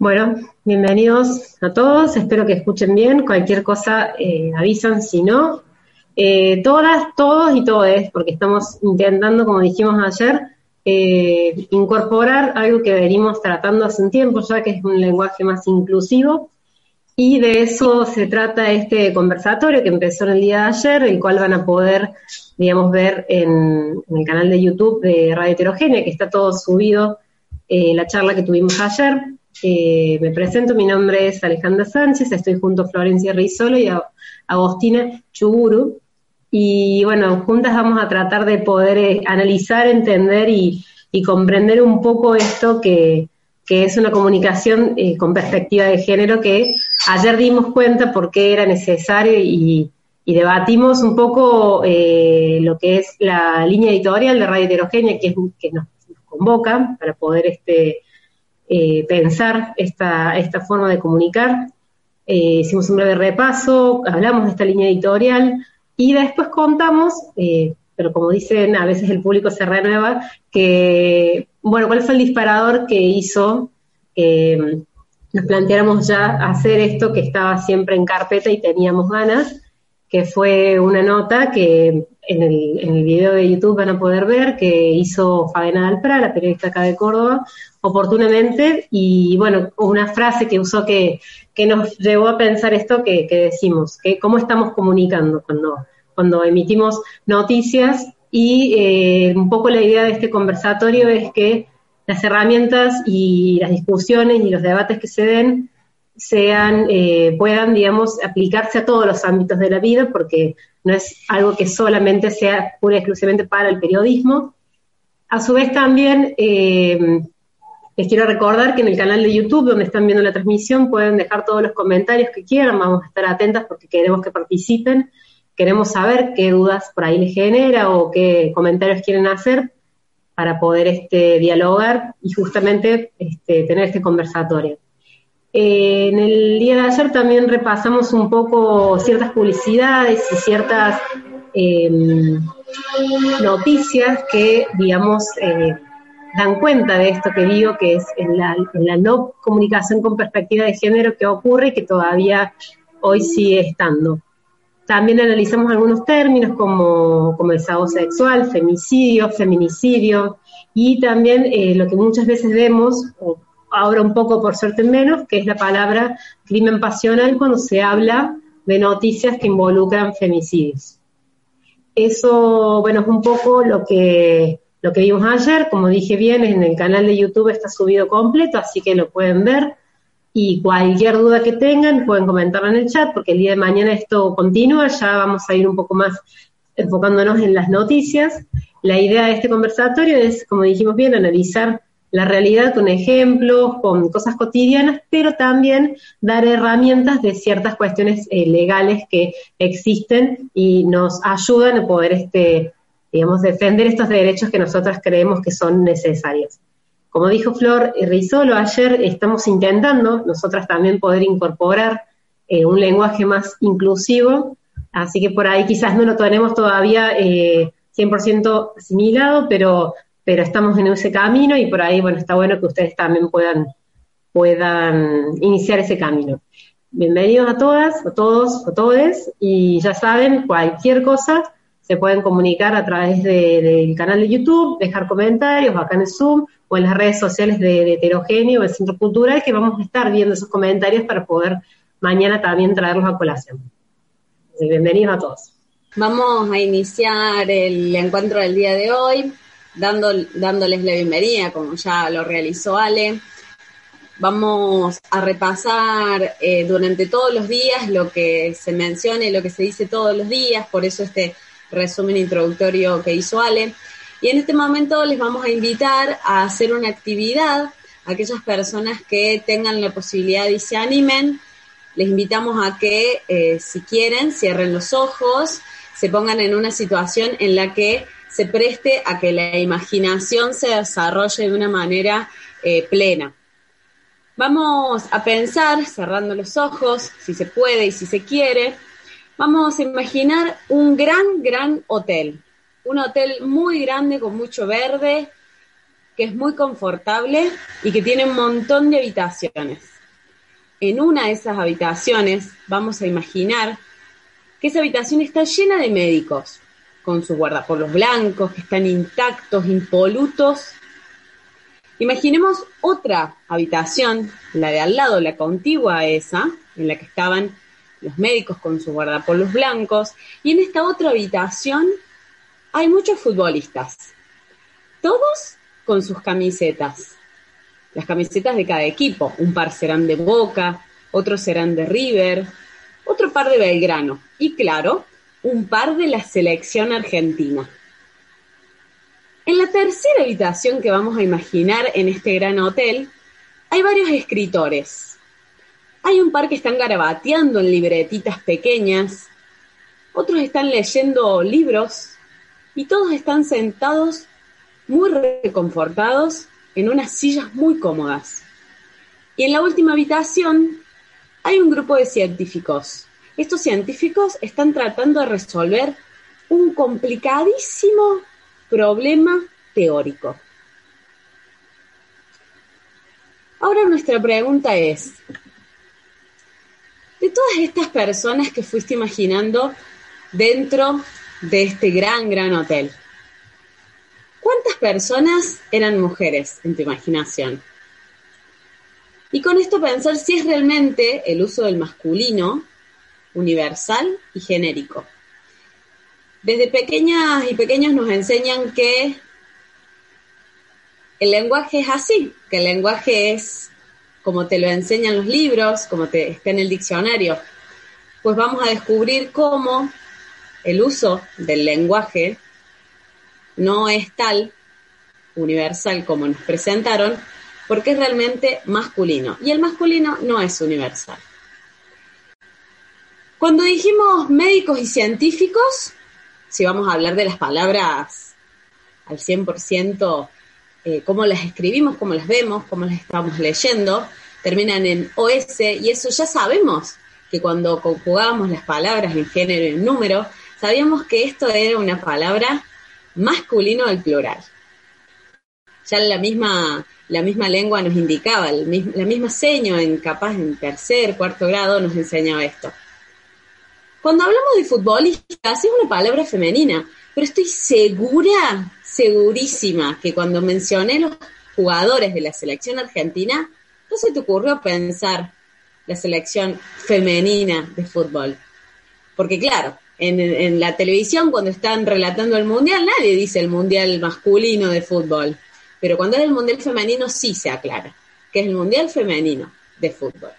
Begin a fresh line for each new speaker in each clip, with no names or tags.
Bueno, bienvenidos a todos, espero que escuchen bien, cualquier cosa eh, avisan si no. Eh, todas, todos y todes, porque estamos intentando, como dijimos ayer, eh, incorporar algo que venimos tratando hace un tiempo ya, que es un lenguaje más inclusivo, y de eso se trata este conversatorio que empezó el día de ayer, el cual van a poder, digamos, ver en, en el canal de YouTube de Radio Heterogénea, que está todo subido, la charla que tuvimos ayer. Eh, me presento, mi nombre es Alejandra Sánchez, estoy junto a Florencia Rizolo y a Agostina Chuburu. Y bueno, juntas vamos a tratar de poder eh, analizar, entender y, comprender un poco esto que, es una comunicación eh, con perspectiva de género que ayer dimos cuenta por qué era necesario y, debatimos un poco lo que es la línea editorial de Radio Heterogénea que, es, que nos, nos convoca para poder este, eh, pensar esta, esta forma de comunicar. Eh, hicimos un breve repaso, hablamos de esta línea editorial y después contamos, eh, pero como dicen, a veces el público se renueva, que, bueno, cuál fue el disparador que hizo que nos planteáramos ya hacer esto que estaba siempre en carpeta y teníamos ganas, que fue una nota que en el, en el video de YouTube van a poder ver que hizo Fabiana Alpra, la periodista acá de Córdoba, oportunamente, y bueno, una frase que usó que, que nos llevó a pensar esto que, que, decimos, que cómo estamos comunicando cuando, cuando emitimos noticias, y eh, un poco la idea de este conversatorio es que las herramientas y las discusiones y los debates que se den sean, eh, puedan, digamos, aplicarse a todos los ámbitos de la vida, porque no es algo que solamente sea pura y exclusivamente para el periodismo. A su vez también eh, les quiero recordar que en el canal de YouTube, donde están viendo la transmisión, pueden dejar todos los comentarios que quieran, vamos a estar atentas porque queremos que participen, queremos saber qué dudas por ahí les genera o qué comentarios quieren hacer para poder este, dialogar y justamente este, tener este conversatorio. Eh, en el día de ayer también repasamos un poco ciertas publicidades y ciertas em, noticias que, digamos, eh, dan cuenta de esto que digo, que es en la, no comunicación con perspectiva de género que ocurre y que todavía hoy sigue estando. También analizamos algunos términos como, como desahogo sexual, femicidio, feminicidio y también eh, lo que muchas veces vemos, ahora un poco por suerte menos, que es la palabra crimen pasional cuando se habla de noticias que involucran femicidios. Eso, bueno, es un poco lo que, lo que vimos ayer, como dije bien, en el canal de YouTube está subido completo, así que lo pueden ver. Y cualquier duda que tengan, pueden comentarla en el chat, porque el día de mañana esto continúa, ya vamos a ir un poco más enfocándonos en las noticias. La idea de este conversatorio es, como dijimos bien, analizar la realidad con ejemplos, con cosas cotidianas, pero también dar herramientas de ciertas cuestiones eh, legales que existen y nos ayudan a poder, este, digamos, defender estos derechos que nosotros creemos que son necesarios. Como dijo Flor Rizolo ayer, estamos intentando nosotras también poder incorporar eh, un lenguaje más inclusivo, así que por ahí quizás no lo tenemos todavía 100% eh, asimilado, pero pero estamos en ese camino y por ahí, bueno, está bueno que ustedes también puedan, puedan iniciar ese camino. Bienvenidos a todas, a todos, a todes, y ya saben, cualquier cosa se pueden comunicar a través del canal de YouTube, dejar comentarios acá en el Zoom o en las redes sociales de, Heterogéneo, del Centro Cultural, que vamos a estar viendo esos comentarios para poder mañana también traerlos a colación. Bienvenidos a todos.
Vamos a iniciar el encuentro del día de hoy dándoles la bienvenida, como ya lo realizó Ale. Vamos a repasar eh, durante todos los días lo que se menciona y lo que se dice todos los días, por eso este resumen introductorio que hizo Ale. Y en este momento les vamos a invitar a hacer una actividad aquellas personas que tengan la posibilidad y se animen, les invitamos a que eh, si quieren cierren los ojos, se pongan en una situación en la que se preste a que la imaginación se desarrolle de una manera eh, plena. Vamos a pensar, cerrando los ojos, si se puede y si se quiere, vamos a imaginar un gran, gran hotel. Un hotel muy grande con mucho verde, que es muy confortable y que tiene un montón de habitaciones. En una de esas habitaciones vamos a imaginar que esa habitación está llena de médicos, con sus guardapolos blancos, que están intactos, impolutos. Imaginemos otra habitación, la de al lado, la contigua a esa, en la que estaban los médicos con sus guardapolos blancos, y en esta otra habitación hay muchos futbolistas, todos con sus camisetas, las camisetas de cada equipo, un par serán de Boca, otros serán de River, otro par de Belgrano, y claro, un par de la selección argentina. En la tercera habitación que vamos a imaginar en este gran hotel, hay varios escritores. Hay un par que están garabateando en libretitas pequeñas, otros están leyendo libros y todos están sentados muy reconfortados en unas sillas muy cómodas. Y en la última habitación hay un grupo de científicos estos científicos están tratando de resolver un complicadísimo problema teórico. Ahora nuestra pregunta es, de todas estas personas que fuiste imaginando dentro de este gran, gran hotel, ¿cuántas personas eran mujeres en tu imaginación? Y con esto pensar si es realmente el uso del masculino universal y genérico. Desde pequeñas y pequeños nos enseñan que el lenguaje es así, que el lenguaje es como te lo enseñan los libros, como te está en el diccionario. Pues vamos a descubrir cómo el uso del lenguaje no es tal universal como nos presentaron, porque es realmente masculino. Y el masculino no es universal. Cuando dijimos médicos y científicos, si vamos a hablar de las palabras al 100%, eh, cómo las escribimos, cómo las vemos, cómo las estamos leyendo, terminan en OS y eso ya sabemos que cuando conjugábamos las palabras en género y en número, sabíamos que esto era una palabra masculino del plural. Ya la misma, la misma lengua nos indicaba, la misma seño en capaz en tercer, cuarto grado nos enseñaba esto. Cuando hablamos de futbolistas es una palabra femenina, pero estoy segura, segurísima, que cuando mencioné los jugadores de la selección argentina, no se te ocurrió pensar la selección femenina de fútbol. Porque claro, en, en, la televisión cuando están relatando el mundial, nadie dice el mundial masculino de fútbol. Pero cuando es el mundial femenino sí se aclara, que es el mundial femenino de fútbol.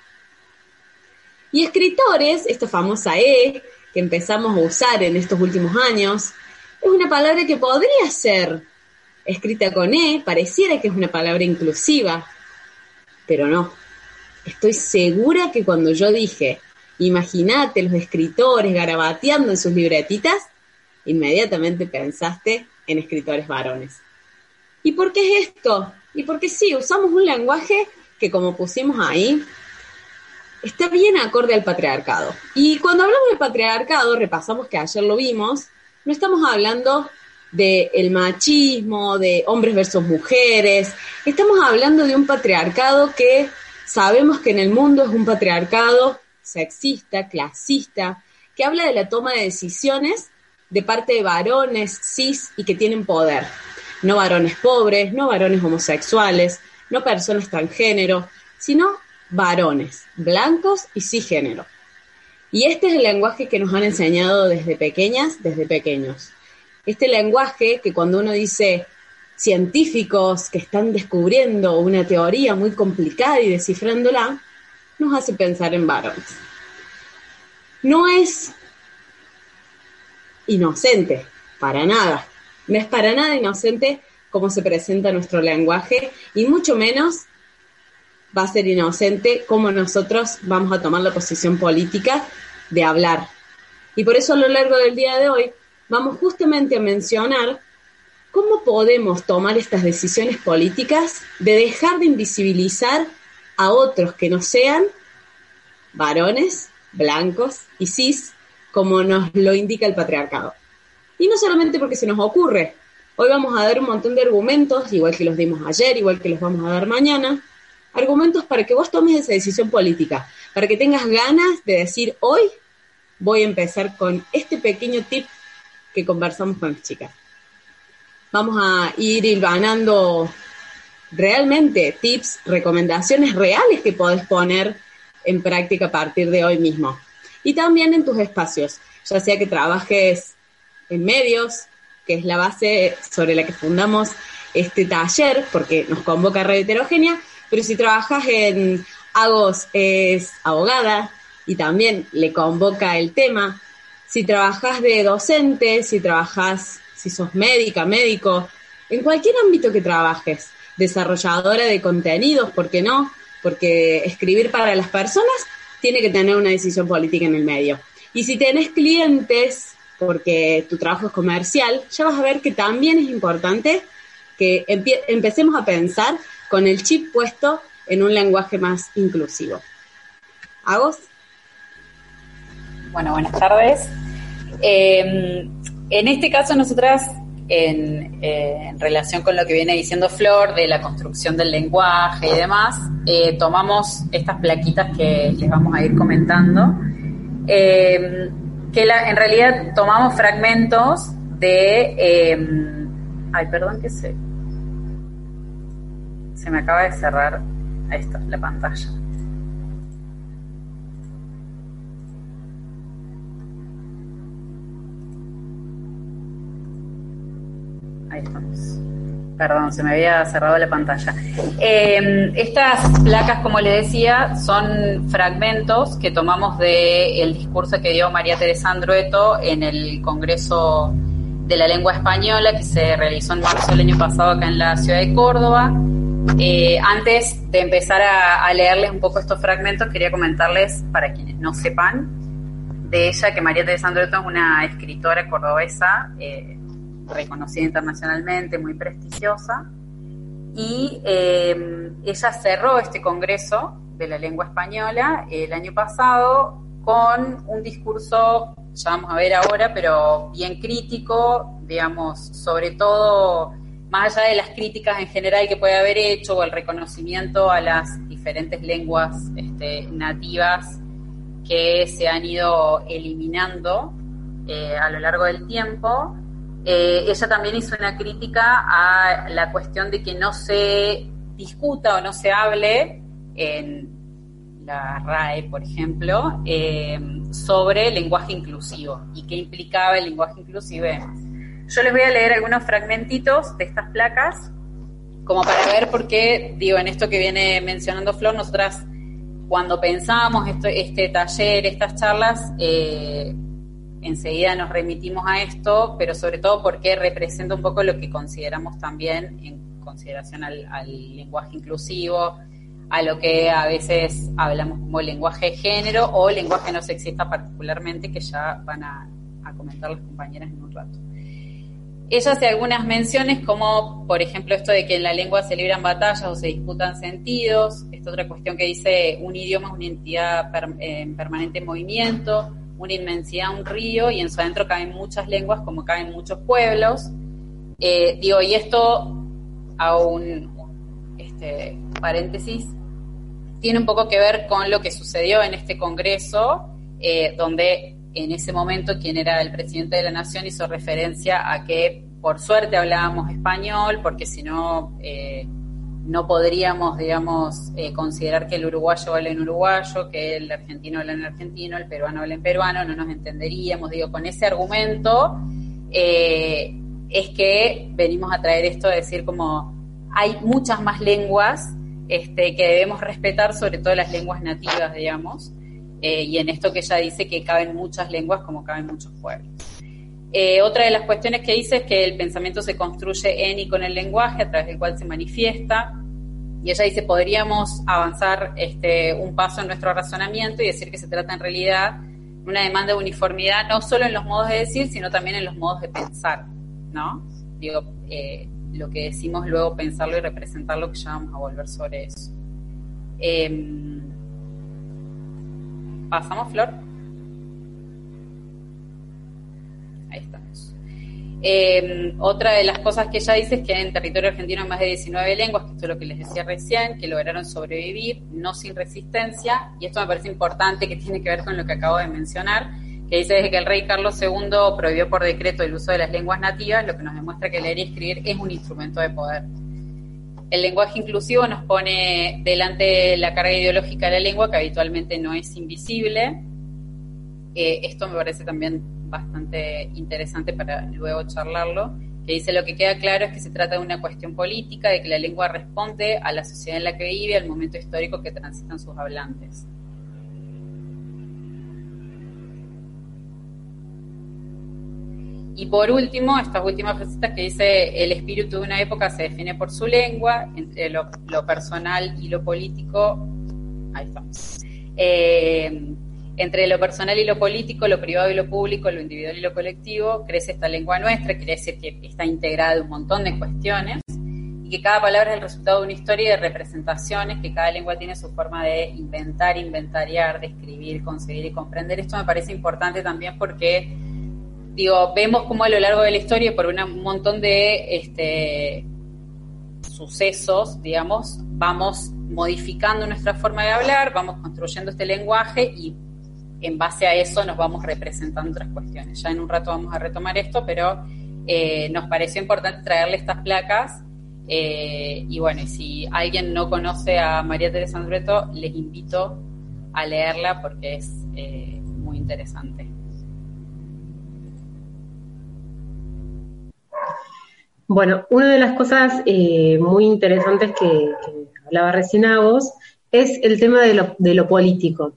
Y escritores, esta famosa E que empezamos a usar en estos últimos años, es una palabra que podría ser escrita con E, pareciera que es una palabra inclusiva, pero no. Estoy segura que cuando yo dije, imagínate los escritores garabateando en sus libretitas, inmediatamente pensaste en escritores varones. ¿Y por qué es esto? Y porque sí, usamos un lenguaje que como pusimos ahí, está bien acorde al patriarcado. Y cuando hablamos del patriarcado, repasamos que ayer lo vimos, no estamos hablando del el machismo, de hombres versus mujeres, estamos hablando de un patriarcado que sabemos que en el mundo es un patriarcado sexista, clasista, que habla de la toma de decisiones de parte de varones cis y que tienen poder. No varones pobres, no varones homosexuales, no personas transgénero, sino varones, blancos y cisgénero. Y este es el lenguaje que nos han enseñado desde pequeñas, desde pequeños. Este lenguaje que cuando uno dice científicos que están descubriendo una teoría muy complicada y descifrándola, nos hace pensar en varones. No es inocente, para nada. No es para nada inocente cómo se presenta nuestro lenguaje y mucho menos va a ser inocente cómo nosotros vamos a tomar la posición política de hablar. Y por eso a lo largo del día de hoy vamos justamente a mencionar cómo podemos tomar estas decisiones políticas de dejar de invisibilizar a otros que no sean varones, blancos y cis, como nos lo indica el patriarcado. Y no solamente porque se nos ocurre. Hoy vamos a dar un montón de argumentos, igual que los dimos ayer, igual que los vamos a dar mañana, argumentos para que vos tomes esa decisión política, para que tengas ganas de decir, hoy voy a empezar con este pequeño tip que conversamos con las chicas. Vamos a ir hilvanando realmente tips, recomendaciones reales que podés poner en práctica a partir de hoy mismo. Y también en tus espacios, ya sea que trabajes en medios, que es la base sobre la que fundamos este taller, porque nos convoca Red Heterogénea, pero si trabajas en Agos es abogada y también le convoca el tema. Si trabajas de docente, si trabajas, si sos médica, médico, en cualquier ámbito que trabajes, desarrolladora de contenidos, ¿por qué no? Porque escribir para las personas tiene que tener una decisión política en el medio. Y si tenés clientes, porque tu trabajo es comercial, ya vas a ver que también es importante que empecemos a pensar con el chip puesto en un lenguaje más inclusivo. ¿Agos?
Bueno, buenas tardes. Eh, en este caso, nosotras, en, eh, en, relación con lo que viene diciendo Flor de la construcción del lenguaje y demás, eh, tomamos estas plaquitas que les vamos a ir comentando, que en realidad tomamos fragmentos de... ay, perdón que se se me acaba de cerrar la pantalla. Ahí estamos. Perdón, se me había cerrado la pantalla. Em, estas placas, como le decía, son fragmentos que tomamos del discurso que dio María Teresa Andrueto en el Congreso de la Lengua Española que se realizó en marzo del año pasado acá en la ciudad de Córdoba. Eh, antes de empezar a, leerles un poco estos fragmentos, quería comentarles, para quienes no sepan, de ella que María Teresa Andreto es una escritora cordobesa eh, reconocida internacionalmente, muy prestigiosa, y eh, ella cerró este congreso de la lengua española el año pasado con un discurso, ya vamos a ver ahora, pero bien crítico, digamos, sobre todo más allá de las críticas en general que puede haber hecho o el reconocimiento a las diferentes lenguas este, nativas que se han ido eliminando eh, a lo largo del tiempo, eh, ella también hizo una crítica a la cuestión de que no se discuta o no se hable en la RAE, por ejemplo, eh, sobre lenguaje inclusivo y qué implicaba el lenguaje inclusivo. Yo les voy a leer algunos fragmentitos de estas placas, como para ver por qué, digo, en esto que viene mencionando Flor, nosotras cuando pensamos esto, este taller, estas charlas, eh, enseguida nos remitimos a esto, pero sobre todo porque representa un poco lo que consideramos también en consideración al, lenguaje inclusivo, a lo que a veces hablamos como lenguaje de género o lenguaje no sexista particularmente, que ya van a comentar las compañeras en un rato. Ella hace algunas menciones como, por ejemplo, esto de que en la lengua se libran batallas o se disputan sentidos. Esta otra cuestión que dice, un idioma es una entidad en permanente movimiento, una inmensidad, un río, y en su adentro caben muchas lenguas como caben muchos pueblos. Eh, digo, y esto, a un este, paréntesis, tiene un poco que ver con lo que sucedió en este Congreso, eh, donde en ese momento quien era el presidente de la nación hizo referencia a que por suerte hablábamos español, porque si no, eh, no podríamos, digamos, eh, considerar que el uruguayo habla en uruguayo, que el argentino habla en argentino, el peruano habla en peruano, no nos entenderíamos. Digo, con ese argumento eh, es que venimos a traer esto de decir como hay muchas más lenguas este, que debemos respetar, sobre todo las lenguas nativas, digamos, eh, y en esto que ella dice que caben muchas lenguas como caben muchos pueblos. Eh, otra de las cuestiones que dice es que el pensamiento se construye en y con el lenguaje a través del cual se manifiesta. y ella dice, podríamos avanzar este, un paso en nuestro razonamiento y decir que se trata en realidad de una demanda de uniformidad, no solo en los modos de decir, sino también en los modos de pensar, ¿no? Digo, eh, lo que decimos luego pensarlo y representarlo, que ya vamos a volver sobre eso. Em, ¿Pasamos, Flor? Ahí estamos. Eh, otra de las cosas que ella dice es que en territorio argentino hay más de 19 lenguas, que esto es lo que les decía recién, que lograron sobrevivir, no sin resistencia, y esto me parece importante que tiene que ver con lo que acabo de mencionar, que dice desde que el rey Carlos II prohibió por decreto el uso de las lenguas nativas, lo que nos demuestra que leer y escribir es un instrumento de poder. El lenguaje inclusivo nos pone delante la carga ideológica de la lengua, que habitualmente no es invisible. Eh, esto me parece también bastante interesante para luego charlarlo, que dice lo que queda claro es que se trata de una cuestión política, de que la lengua responde a la sociedad en la que vive, al momento histórico que transitan sus hablantes. Y por último, estas últimas frasitas que dice, el espíritu de una época se define por su lengua, entre lo, personal y lo político, ahí estamos. Eh, entre lo personal y lo político, lo privado y lo público, lo individual y lo colectivo, crece esta lengua nuestra, quiere decir que está integrada de un montón de cuestiones y que cada palabra es el resultado de una historia de representaciones, que cada lengua tiene su forma de inventar, inventariar, de escribir, concebir y comprender. Esto me parece importante también porque digo, vemos cómo a lo largo de la historia, por un montón de este, sucesos, digamos, vamos modificando nuestra forma de hablar, vamos construyendo este lenguaje y en base a eso nos vamos representando otras cuestiones. Ya en un rato vamos a retomar esto, pero eh, nos pareció importante traerle estas placas. Eh, y bueno, si alguien no conoce a María Teresa Andreto, les invito a leerla porque es eh, muy interesante.
Bueno, una de las cosas eh, muy interesantes que, hablaba recién a vos es el tema de lo, político,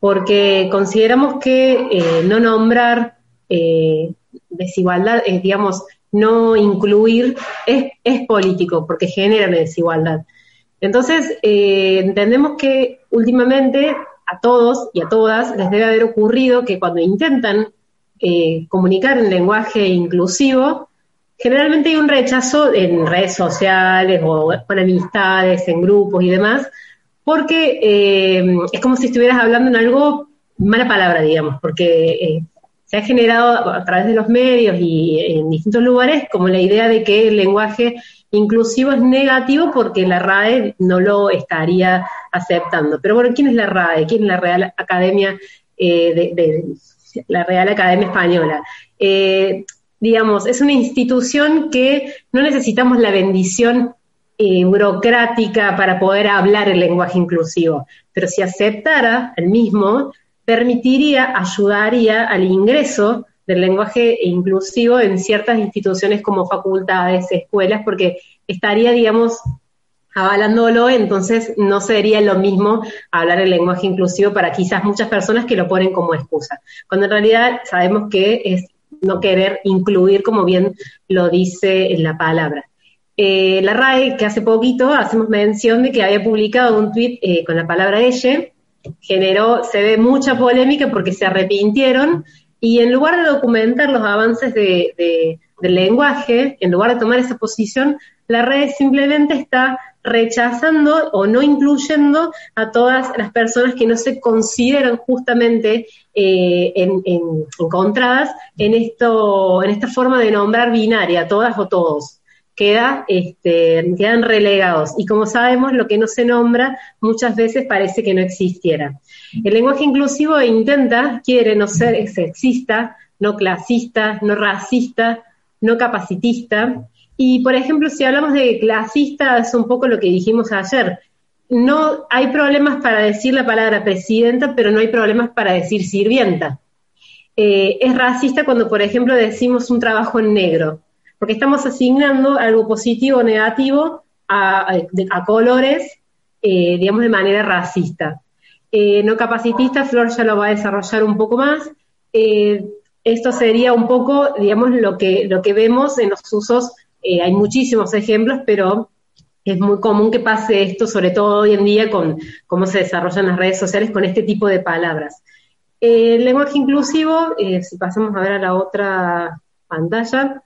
porque consideramos que eh, no nombrar eh, desigualdad, digamos, no incluir, es, político, porque genera desigualdad. Entonces, entendemos que últimamente a todos y a todas les debe haber ocurrido que cuando intentan comunicar en lenguaje inclusivo, generalmente hay un rechazo en redes sociales o con amistades, en grupos y demás, porque eh, es como si estuvieras hablando en algo, mala palabra, digamos, porque eh, se ha generado a través de los medios y en distintos lugares como la idea de que el lenguaje inclusivo es negativo porque la RAE no lo estaría aceptando. Pero bueno, ¿quién es la RAE? ¿Quién es la Real Academia eh, de, la Real Academia Española? Digamos, es una institución que no necesitamos la bendición eh, burocrática para poder hablar el lenguaje inclusivo, pero si aceptara el mismo, permitiría, ayudaría al ingreso del lenguaje inclusivo en ciertas instituciones como facultades, escuelas, porque estaría, digamos, avalándolo, entonces no sería lo mismo hablar el lenguaje inclusivo para quizás muchas personas que lo ponen como excusa, cuando en realidad sabemos que es no querer incluir, como bien lo dice la palabra. Eh, la RAE, que hace poquito hacemos mención de que había publicado un tuit eh, con la palabra ella, generó, se ve mucha polémica porque se arrepintieron y en lugar de documentar los avances de, del lenguaje, en lugar de tomar esa posición, la red simplemente está rechazando o no incluyendo a todas las personas que no se consideran justamente eh, encontradas en, esto, en esta forma de nombrar binaria, todas o todos. Queda, este, quedan relegados. Y como sabemos, lo que no se nombra muchas veces parece que no existiera. El lenguaje inclusivo intenta, quiere no ser sexista, no clasista, no racista, no capacitista, y, por ejemplo, si hablamos de clasista, es un poco lo que dijimos ayer. No hay problemas para decir la palabra presidenta, pero no hay problemas para decir sirvienta. Eh, es racista cuando, por ejemplo, decimos un trabajo en negro, porque estamos asignando algo positivo o negativo a, colores, eh, digamos, de manera racista. Eh, no capacitista, Flor ya lo va a desarrollar un poco más. esto sería un poco, digamos, lo que, lo que vemos en los usos eh, hay muchísimos ejemplos, pero es muy común que pase esto, sobre todo hoy en día con cómo se desarrollan las redes sociales con este tipo de palabras. El lenguaje inclusivo, eh, si pasamos a ver a la otra pantalla,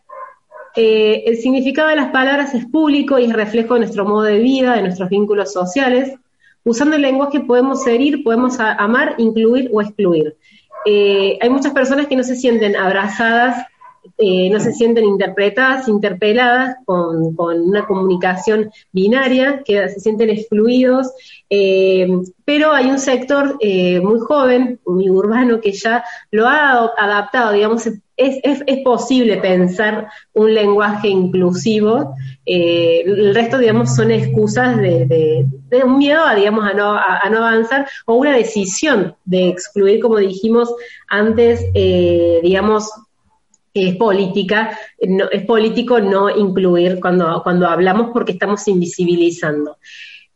eh, el significado de las palabras es público y es reflejo de nuestro modo de vida, de nuestros vínculos sociales. Usando el lenguaje podemos herir, podemos amar, incluir o excluir. Eh, hay muchas personas que no se sienten abrazadas eh, no se sienten interpretadas, interpeladas con, una comunicación binaria, que se sienten excluidos, pero hay un sector muy joven, muy urbano, que ya lo ha adaptado, digamos, es, es, posible pensar un lenguaje inclusivo, el resto, digamos, son excusas de, un miedo a, digamos, a no, a no, avanzar o una decisión de excluir, como dijimos antes, digamos, es política, es político no incluir cuando, cuando hablamos porque estamos invisibilizando.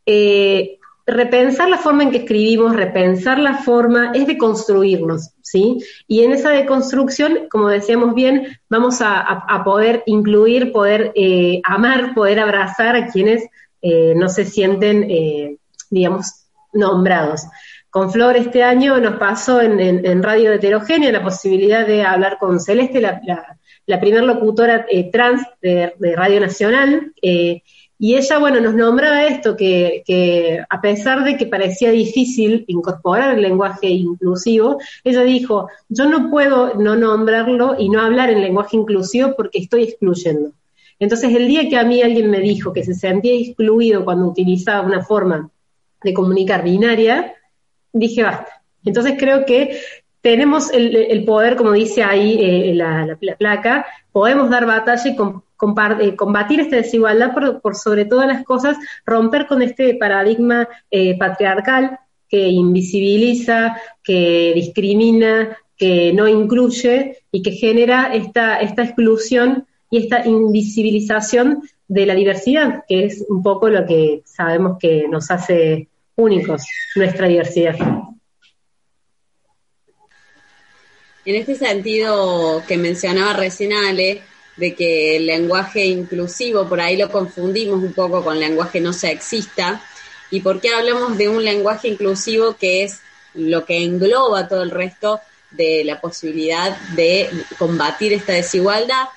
Eh, repensar la forma en que escribimos, repensar la forma, es de construirnos, ¿sí? Y en esa deconstrucción, como decíamos bien, vamos a, poder incluir, poder eh, amar, poder abrazar a quienes eh, no se sienten, digamos, nombrados. Con Flor este año nos pasó en, Radio Heterogénea la posibilidad de hablar con Celeste, la, primera locutora eh, trans de, Radio Nacional, eh, y ella, bueno, nos nombraba esto, que, a pesar de que parecía difícil incorporar el lenguaje inclusivo, ella dijo, yo no puedo no nombrarlo y no hablar en lenguaje inclusivo porque estoy excluyendo. Entonces, el día que a mí alguien me dijo que se sentía excluido cuando utilizaba una forma de comunicar binaria, dije basta. Entonces creo que tenemos el, poder, como dice ahí eh, la, placa, podemos dar batalla y eh, combatir esta desigualdad por, sobre todas las cosas, romper con este paradigma eh, patriarcal que invisibiliza, que discrimina, que no incluye y que genera esta, esta exclusión y esta invisibilización de la diversidad, que es un poco lo que sabemos que nos hace únicos, nuestra diversidad.
En este sentido que mencionaba recién Ale, de que el lenguaje inclusivo, por ahí lo confundimos un poco con lenguaje no sexista, y por qué hablamos de un lenguaje inclusivo que es lo que engloba todo el resto de la posibilidad de combatir esta desigualdad,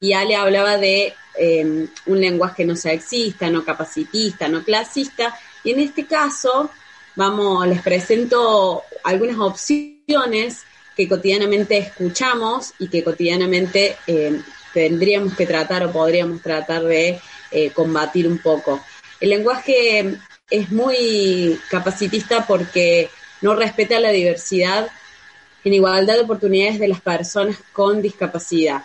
y Ale hablaba de eh, un lenguaje no sexista, no capacitista, no clasista, y en este caso, vamos, les presento algunas opciones que cotidianamente escuchamos y que cotidianamente eh, tendríamos que tratar o podríamos tratar de eh, combatir un poco. El lenguaje es muy capacitista porque no respeta la diversidad en igualdad de oportunidades de las personas con discapacidad.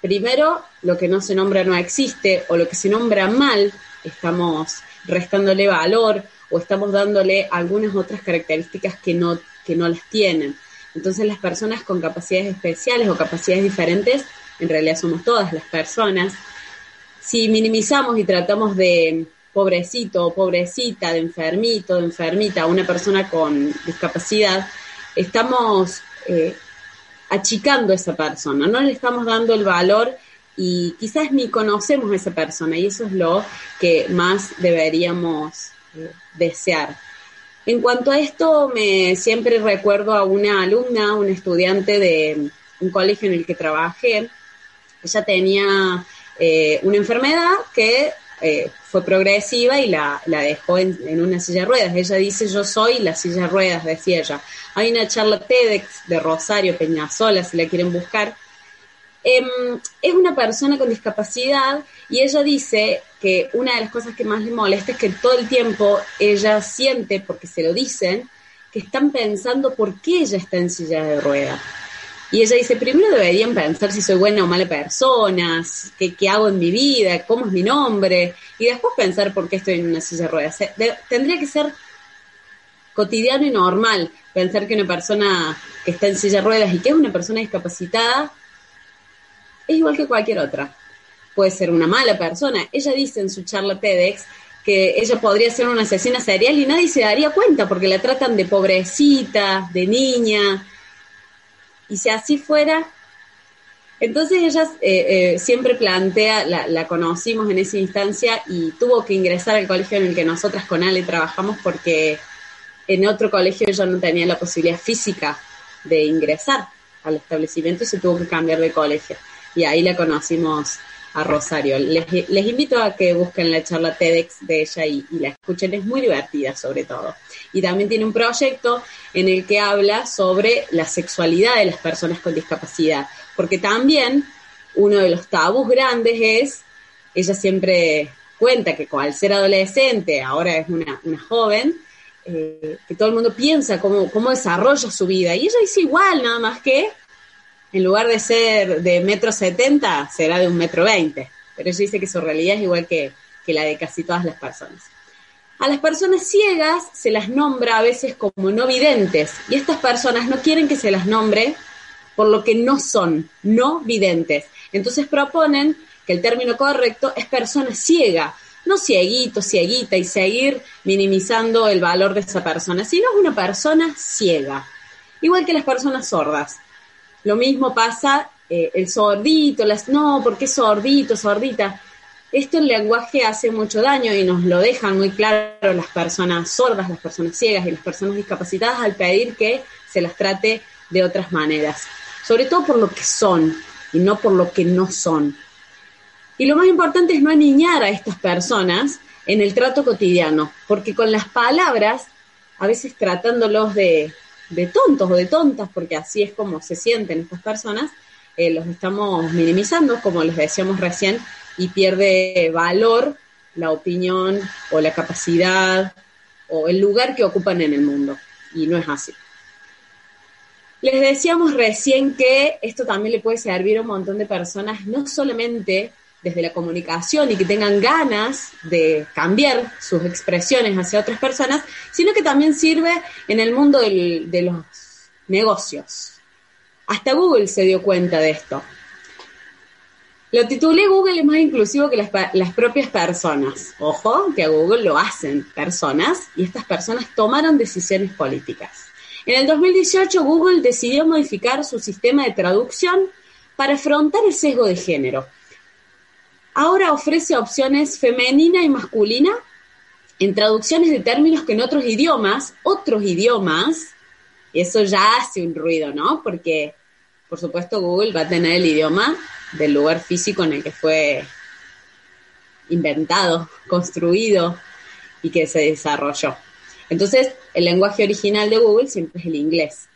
Primero, lo que no se nombra no existe o lo que se nombra mal, estamos restándole valor o estamos dándole algunas otras características que no, que no las tienen. Entonces las personas con capacidades especiales o capacidades diferentes, en realidad somos todas las personas, si minimizamos y tratamos de pobrecito o pobrecita, de enfermito, de enfermita, una persona con discapacidad, estamos eh, achicando a esa persona, no le estamos dando el valor y quizás ni conocemos a esa persona y eso es lo que más deberíamos eh, desear. En cuanto a esto, me siempre recuerdo a una alumna, una estudiante de un colegio en el que trabajé. Ella tenía eh, una enfermedad que eh, fue progresiva y la, dejó en, una silla de ruedas. Ella dice, yo soy la silla de ruedas, decía ella. Hay una charla TEDx de Rosario Peñasola, si la quieren buscar, Em, es una persona con discapacidad y ella dice que una de las cosas que más le molesta es que todo el tiempo ella siente, porque se lo dicen, que están pensando por qué ella está en silla de ruedas. Y ella dice, primero deberían pensar si soy buena o mala persona, qué, qué hago en mi vida, cómo es mi nombre, y después pensar por qué estoy en una silla de ruedas. tendría que ser cotidiano y normal pensar que una persona que está en silla de ruedas y que es una persona discapacitada es igual que cualquier otra. Puede ser una mala persona. Ella dice en su charla TEDx que ella podría ser una asesina serial y nadie se daría cuenta porque la tratan de pobrecita, de niña. Y si así fuera, Entonces ella eh, eh, siempre plantea, la, conocimos en esa instancia y tuvo que ingresar al colegio en el que nosotras con Ale trabajamos porque en otro colegio ella no tenía la posibilidad física de ingresar al establecimiento y se tuvo que cambiar de colegio. Y ahí la conocimos a Rosario. Les, invito a que busquen la charla TEDx de ella y, la escuchen, es muy divertida sobre todo. Y también tiene un proyecto en el que habla sobre la sexualidad de las personas con discapacidad, porque también uno de los tabús grandes es, ella siempre cuenta que al ser adolescente, ahora es una, joven, eh, que todo el mundo piensa cómo, cómo desarrolla su vida, y ella dice igual, nada más que en lugar de ser de metro setenta, será de un metro veinte. Pero ella dice que su realidad es igual que, la de casi todas las personas. A las personas ciegas se las nombra a veces como no videntes y estas personas no quieren que se las nombre por lo que no son, no videntes. Entonces proponen que el término correcto es persona ciega, no cieguito, cieguita y seguir minimizando el valor de esa persona, sino una persona ciega, igual que las personas sordas. Lo mismo pasa eh, el sordito, las, no, ¿por qué sordito, sordita? Esto el lenguaje hace mucho daño y nos lo dejan muy claro las personas sordas, las personas ciegas y las personas discapacitadas al pedir que se las trate de otras maneras, sobre todo por lo que son y no por lo que no son. Y lo más importante es no aniñar a estas personas en el trato cotidiano, porque con las palabras, a veces tratándolos de, de tontos o de tontas, porque así es como se sienten estas personas, eh, los estamos minimizando, como les decíamos recién, y pierde valor la opinión o la capacidad o el lugar que ocupan en el mundo. Y no es así. Les decíamos recién que esto también le puede servir a un montón de personas, no solamente desde la comunicación y que tengan ganas de cambiar sus expresiones hacia otras personas, sino que también sirve en el mundo de los negocios. Hasta Google se dio cuenta de esto. Lo titulé Google es más inclusivo que las, las, propias personas. Ojo, que a Google lo hacen personas y estas personas tomaron decisiones políticas. En el 2018 Google decidió modificar su sistema de traducción para afrontar el sesgo de género ahora ofrece opciones femenina y masculina en traducciones de términos que en otros idiomas, otros idiomas, eso ya hace un ruido, ¿no? Porque, por supuesto, Google va a tener el idioma del lugar físico en el que fue inventado, construido y que se desarrolló. Entonces, el lenguaje original de Google siempre es el inglés.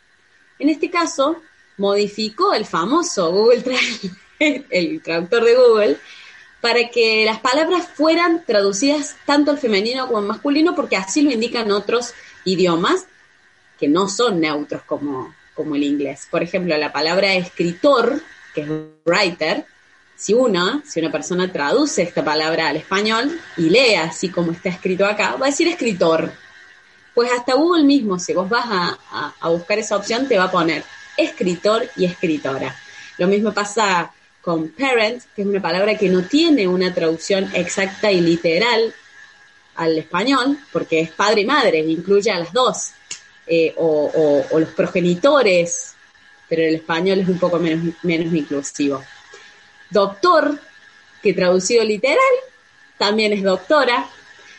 En este caso, modificó el famoso Google el traductor de Google, para que las palabras fueran traducidas tanto al femenino como al masculino, porque así lo indican otros idiomas que no son neutros como, como el inglés. Por ejemplo, la palabra escritor, que es writer, si una, si una persona traduce esta palabra al español y lee así como está escrito acá, va a decir escritor. Pues hasta Google mismo, si vos vas a, a buscar esa opción, te va a poner escritor y escritora. Lo mismo pasa con parent, que es una palabra que no tiene una traducción exacta y literal al español, porque es padre y madre, incluye a las dos, eh, o, los progenitores, pero el español es un poco menos, menos inclusivo. Doctor, que traducido literal, también es doctora.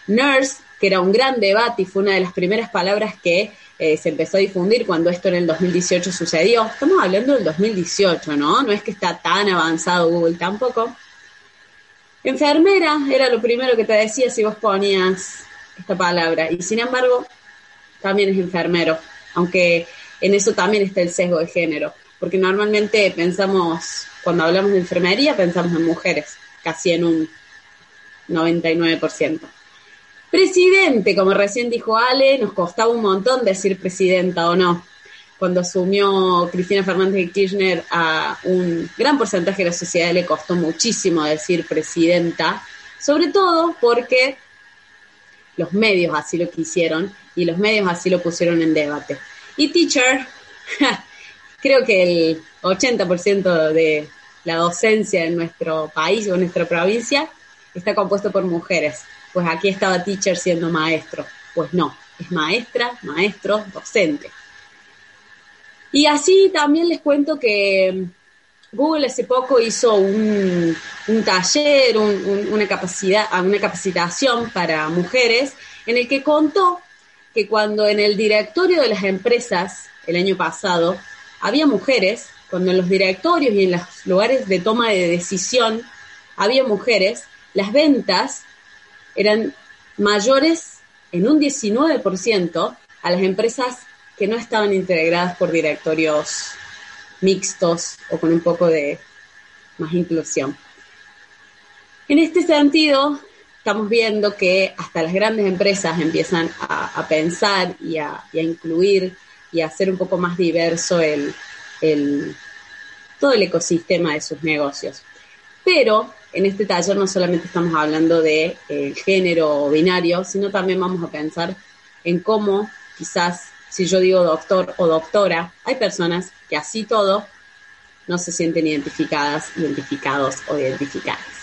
Nurse, que era un gran debate y fue una de las primeras palabras que eh, se empezó a difundir cuando esto en el 2018 sucedió. Estamos hablando del 2018, ¿no? No es que está tan avanzado Google tampoco. Enfermera era lo primero que te decía si vos ponías esta palabra. Y sin embargo, también es enfermero, aunque en eso también está el sesgo de género, porque normalmente pensamos, cuando hablamos de enfermería, pensamos en mujeres, casi en un 99%. Presidente, como recién dijo Ale, nos costaba un montón decir presidenta o no. Cuando asumió Cristina Fernández de Kirchner a un gran porcentaje de la sociedad le costó muchísimo decir presidenta, sobre todo porque los medios así lo quisieron y los medios así lo pusieron en debate. Y teacher, creo que el 80% de la docencia en nuestro país o en nuestra provincia está compuesto por mujeres pues aquí estaba teacher siendo maestro. Pues no, es maestra, maestro, docente. Y así también les cuento que Google hace poco hizo un, taller, una, capacidad, una capacitación para mujeres en el que contó que cuando en el directorio de las empresas el año pasado había mujeres, cuando en los directorios y en los lugares de toma de decisión había mujeres, las ventas eran mayores en un 19% a las empresas que no estaban integradas por directorios mixtos o con un poco de más inclusión. En este sentido, estamos viendo que hasta las grandes empresas empiezan a, pensar y a, incluir y a hacer un poco más diverso el, todo el ecosistema de sus negocios. Pero en este taller no solamente estamos hablando de eh, género binario, sino también vamos a pensar en cómo quizás si yo digo doctor o doctora, hay personas que así todo no se sienten identificadas, identificados o identificadas.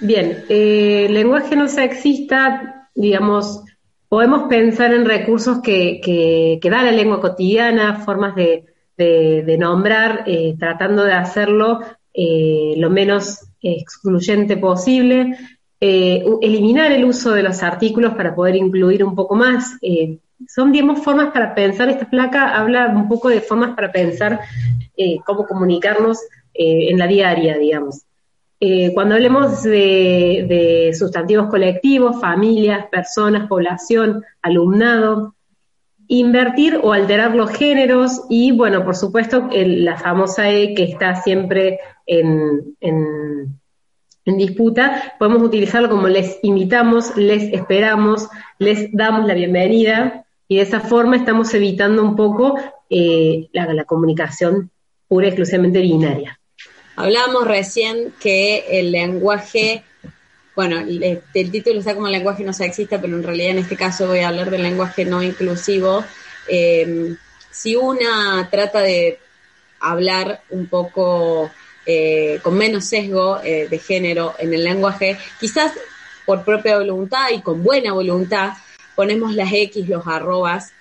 Bien, eh, lenguaje no sexista, digamos, podemos pensar en recursos que, que, da la lengua cotidiana, formas de, nombrar, eh, tratando de hacerlo eh, lo menos excluyente posible, eliminar el uso de los artículos para poder incluir un poco más son, digamos, formas para pensar, esta placa habla un poco de formas para pensar cómo comunicarnos en la diaria, digamos. Eh, cuando hablemos de, sustantivos colectivos, familias, personas, población, alumnado, invertir o alterar los géneros y, bueno, por supuesto, la famosa E que está siempre en, en disputa, podemos utilizarlo como les invitamos, les esperamos, les damos la bienvenida y de esa forma estamos evitando un poco eh, la, comunicación pura y exclusivamente binaria.
Hablábamos recién que el lenguaje, bueno, el, título está como lenguaje no sexista, pero en realidad en este caso voy a hablar del lenguaje no inclusivo. Em, si una trata de hablar un poco eh, con menos sesgo eh, de género en el lenguaje, quizás por propia voluntad y con buena voluntad, ponemos las X, los arrobas,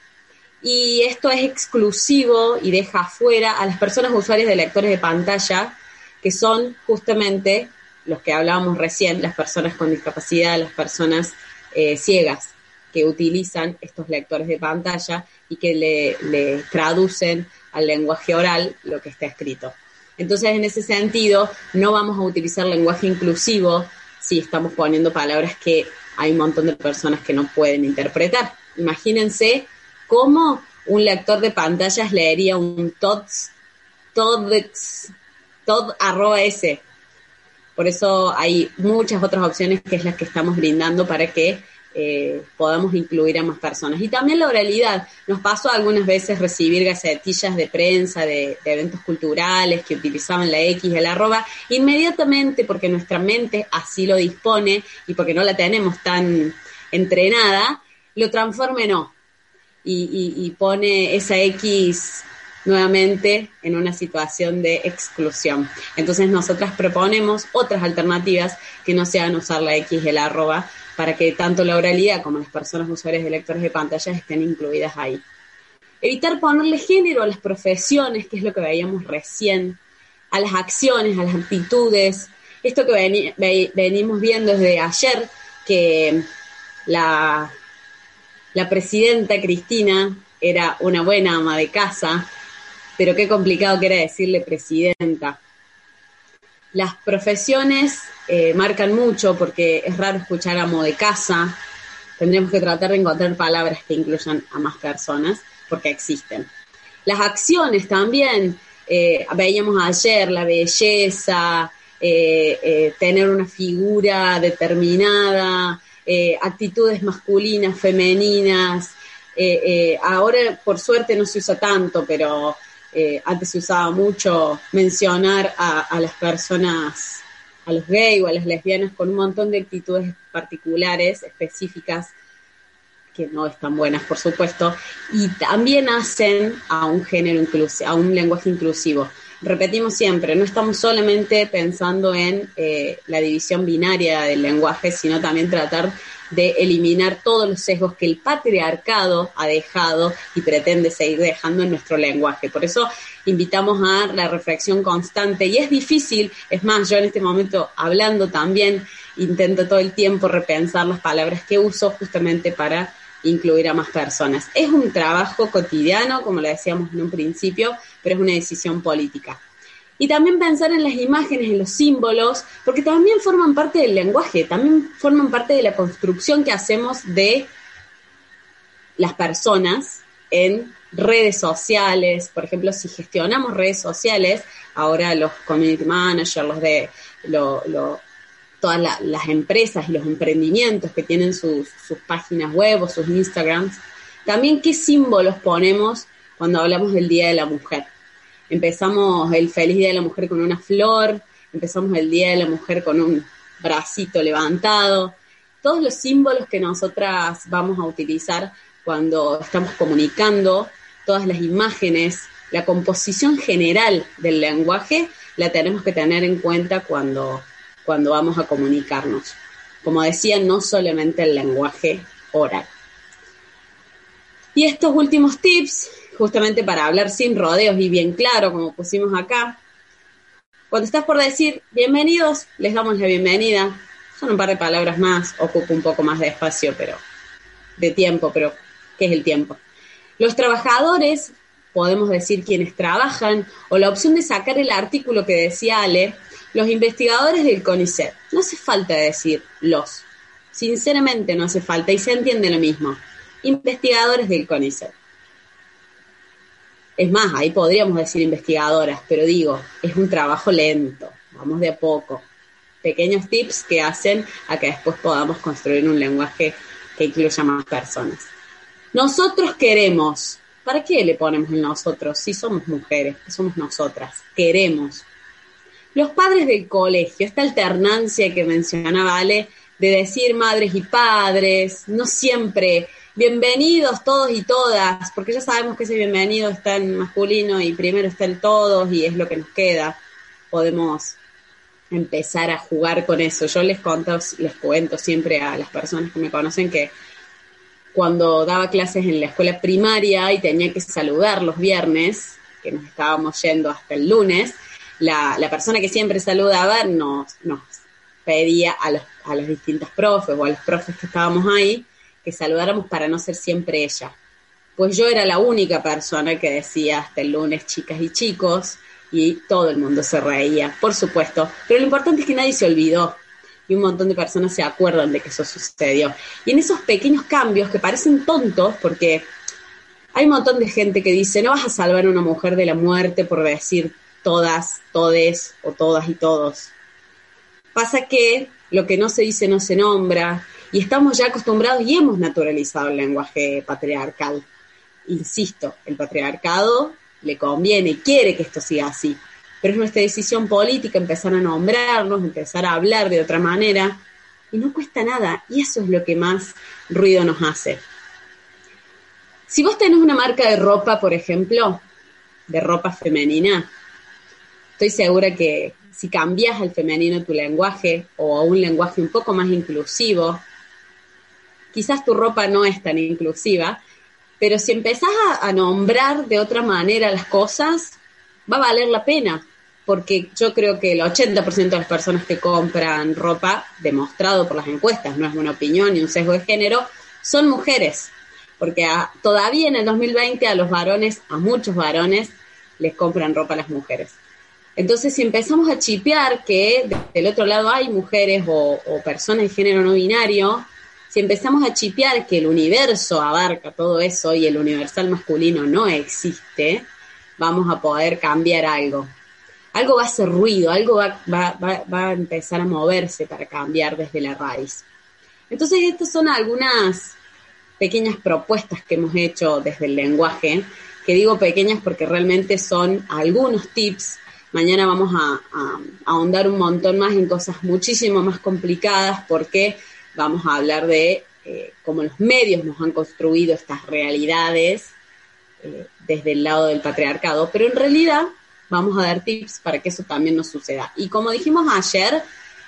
y esto es exclusivo y deja fuera a las personas usuarias de lectores de pantalla, que son justamente los que hablábamos recién, las personas con discapacidad, las personas eh, ciegas, que utilizan estos lectores de pantalla y que le, le traducen al lenguaje oral lo que está escrito. Entonces, en ese sentido, no vamos a utilizar lenguaje inclusivo si estamos poniendo palabras que hay un montón de personas que no pueden interpretar. Imagínense cómo un lector de pantallas leería un TODS, TODS, TOD arroba S. Por eso hay muchas otras opciones que es las que estamos brindando para que eh, podamos incluir a más personas. Y también la oralidad. Nos pasó algunas veces recibir gacetillas de prensa, de, eventos culturales que utilizaban la X y el arroba, inmediatamente porque nuestra mente así lo dispone y porque no la tenemos tan entrenada, lo transforma en O. y pone esa X nuevamente en una situación de exclusión. Entonces nosotras proponemos otras alternativas que no sean usar la X y el arroba, para que tanto la oralidad como las personas usuarias de lectores de pantallas estén incluidas ahí. Evitar ponerle género a las profesiones, que es lo que veíamos recién, a las acciones, a las actitudes. Esto que venimos viendo desde ayer, que la, la presidenta Cristina era una buena ama de casa, pero qué complicado que era decirle presidenta. Las profesiones eh, marcan mucho porque es raro escuchar amo de casa. Tendremos que tratar de encontrar palabras que incluyan a más personas porque existen. Las acciones también, eh, veíamos ayer la belleza, eh, tener una figura determinada, actitudes masculinas, femeninas. ahora, por suerte, no se usa tanto, pero eh, antes se usaba mucho mencionar a, las personas, a los gays o a las lesbianas con un montón de actitudes particulares, específicas, que no están buenas, por supuesto, y también hacen a un género inclusivo, a un lenguaje inclusivo. Repetimos siempre, no estamos solamente pensando en eh, la división binaria del lenguaje, sino también tratar de eliminar todos los sesgos que el patriarcado ha dejado y pretende seguir dejando en nuestro lenguaje. Por eso invitamos a la reflexión constante y es difícil, es más, yo en este momento hablando también intento todo el tiempo repensar las palabras que uso justamente para incluir a más personas. Es un trabajo cotidiano, como lo decíamos en un principio, pero es una decisión política. Y también pensar en las imágenes, en los símbolos, porque también forman parte del lenguaje, también forman parte de la construcción que hacemos de las personas en redes sociales. Por ejemplo, si gestionamos redes sociales, ahora los community managers, los de todas las empresas y los emprendimientos que tienen sus, sus páginas web o sus Instagrams, también qué símbolos ponemos cuando hablamos del Día de la Mujer Empezamos el Feliz Día de la Mujer con una flor, empezamos el Día de la Mujer con un bracito levantado, todos los símbolos que nosotras vamos a utilizar cuando estamos comunicando, todas las imágenes, la composición general del lenguaje, la tenemos que tener en cuenta cuando, cuando vamos a comunicarnos. Como decía, no solamente el lenguaje oral. Y estos últimos tips justamente para hablar sin rodeos y bien claro, como pusimos acá. Cuando estás por decir bienvenidos, les damos la bienvenida. Son un par de palabras más, ocupo un poco más de espacio, pero de tiempo, pero ¿qué es el tiempo? Los trabajadores, podemos decir quienes trabajan, o la opción de sacar el artículo que decía Ale, los investigadores del CONICET. No hace falta decir los. Sinceramente no hace falta y se entiende lo mismo. Investigadores del CONICET. Es más, ahí podríamos decir investigadoras, pero digo, es un trabajo lento, vamos de a poco. Pequeños tips que hacen a que después podamos construir un lenguaje que incluya más personas. Nosotros queremos, ¿para qué le ponemos en nosotros? Si somos mujeres, somos nosotras, queremos. Los padres del colegio, esta alternancia que mencionaba Ale, de decir madres y padres, no siempre bienvenidos todos y todas, porque ya sabemos que ese bienvenido está en masculino y primero está en todos y es lo que nos queda. Podemos empezar a jugar con eso. Yo les cuento siempre a las personas que me conocen que cuando daba clases en la escuela primaria y tenía que saludar los viernes, que nos estábamos yendo hasta el lunes, la, persona que siempre saludaba nos, nos pedía a los, a los distintos profes o a los profes que estábamos ahí saludáramos para no ser siempre ella. Pues yo era la única persona que decía hasta el lunes chicas y chicos y todo el mundo se reía, por supuesto. Pero lo importante es que nadie se olvidó y un montón de personas se acuerdan de que eso sucedió. Y en esos pequeños cambios que parecen tontos, porque hay un montón de gente que dice, no vas a salvar a una mujer de la muerte por decir todas, todes o todas y todos. Pasa que lo que no se dice no se nombra, y estamos ya acostumbrados y hemos naturalizado el lenguaje patriarcal. Insisto, el patriarcado le conviene, quiere que esto siga así, pero es nuestra decisión política empezar a nombrarnos, empezar a hablar de otra manera, y no cuesta nada, y eso es lo que más ruido nos hace. Si vos tenés una marca de ropa, por ejemplo, de ropa femenina, estoy segura que si cambias al femenino tu lenguaje o a un lenguaje un poco más inclusivo, quizás tu ropa no es tan inclusiva, pero si empezás a, nombrar de otra manera las cosas, va a valer la pena, porque yo creo que el 80% de las personas que compran ropa, demostrado por las encuestas, no es una opinión ni un sesgo de género, son mujeres, porque todavía en el 2020 a los varones, a muchos varones, les compran ropa a las mujeres. Entonces, si empezamos a chipear que del otro lado hay mujeres o personas de género no binario, si empezamos a chipear que el universo abarca todo eso y el universal masculino no existe, vamos a poder cambiar algo. Algo va a hacer ruido, algo va, a empezar a moverse para cambiar desde la raíz. Entonces, estas son algunas pequeñas propuestas que hemos hecho desde el lenguaje, que digo pequeñas porque realmente son algunos tips. Mañana vamos a, a ahondar un montón más en cosas muchísimo más complicadas porque vamos a hablar de eh, cómo los medios nos han construido estas realidades eh, desde el lado del patriarcado, pero en realidad vamos a dar tips para que eso también nos suceda. Y como dijimos ayer,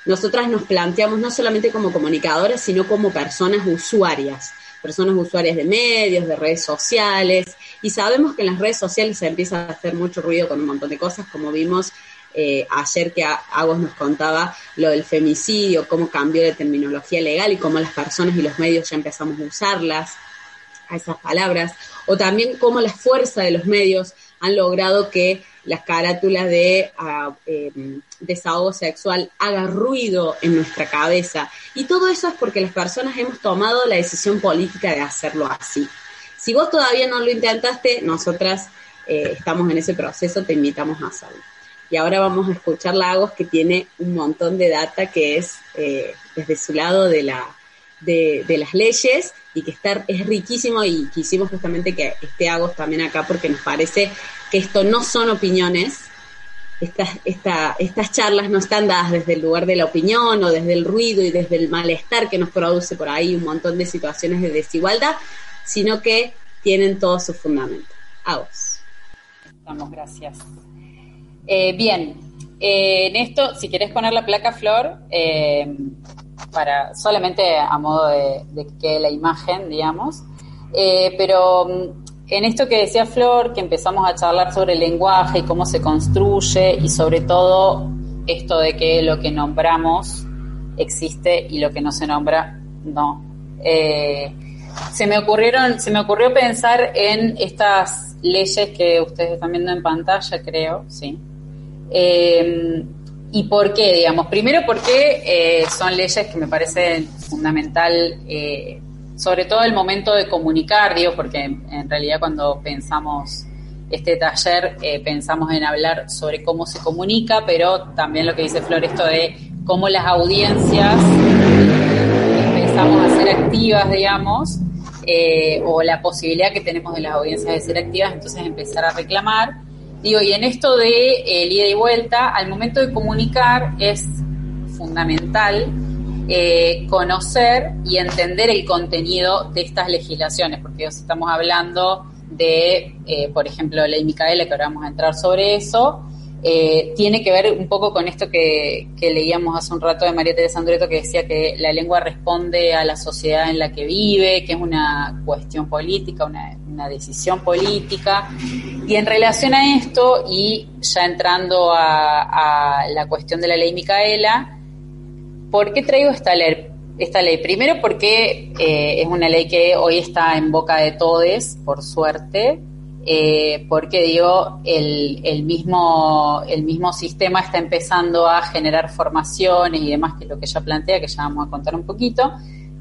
nosotras nos planteamos no solamente como comunicadoras, sino como personas usuarias, personas usuarias de medios, de redes sociales, y sabemos que en las redes sociales se empieza a hacer mucho ruido con un montón de cosas, como vimos eh, ayer que Agos nos contaba lo del femicidio, cómo cambió de terminología legal y cómo las personas y los medios ya empezamos a usarlas, a esas palabras, o también cómo la fuerza de los medios han logrado que las carátulas de ah, em, desahogo sexual haga ruido en nuestra cabeza. Y todo eso es porque las personas hemos tomado la decisión política de hacerlo así. Si vos todavía no lo intentaste, nosotras eh, estamos en ese proceso, te invitamos a hacerlo. Y ahora vamos a escuchar Lagos, que tiene un montón de data que es eh, desde su lado de, la, de, las leyes y que está, es riquísimo y quisimos justamente que esté Agos también acá porque nos parece que esto no son opiniones, estas, esta, estas charlas no están dadas desde el lugar de la opinión o desde el ruido y desde el malestar que nos produce por ahí un montón de situaciones de desigualdad, sino que tienen todo su fundamento. Agos.
Estamos, gracias. Eh, bien, eh, en esto, si querés poner la placa Flor, eh, para solamente a modo de, que quede la imagen, digamos, pero mm, en esto que decía Flor, que empezamos a charlar sobre el lenguaje y cómo se construye y sobre todo esto de que lo que nombramos existe y lo que no se nombra no. se me ocurrieron, se me ocurrió pensar en estas leyes que ustedes están viendo en pantalla, creo, sí, eh, ¿Y por qué, digamos? Primero porque eh, son leyes que me parecen fundamental, eh, sobre todo el momento de comunicar, digo, porque en realidad cuando pensamos este taller pensamos en hablar sobre cómo se comunica, pero también lo que dice Flor, esto de cómo las audiencias empezamos a ser activas, digamos, o la posibilidad que tenemos de las audiencias de ser activas, entonces empezar a reclamar Digo, y en esto de eh, ida y vuelta, al momento de comunicar es fundamental eh, conocer y entender el contenido de estas legislaciones, porque estamos hablando de, eh, por ejemplo, ley Micaela, que ahora vamos a entrar sobre eso, eh, tiene que ver un poco con esto que, leíamos hace un rato de María Teresa Andreto, que decía que la lengua responde a la sociedad en la que vive, que es una cuestión política, una, decisión política. Y en relación a esto, y ya entrando a, la cuestión de la ley Micaela, ¿por qué traigo esta ley? Primero porque eh, es una ley que hoy está en boca de todos, por suerte, eh, porque digo, el, el, mismo, el mismo sistema está empezando a generar formaciones y demás, que es lo que ella plantea, que ya vamos a contar un poquito,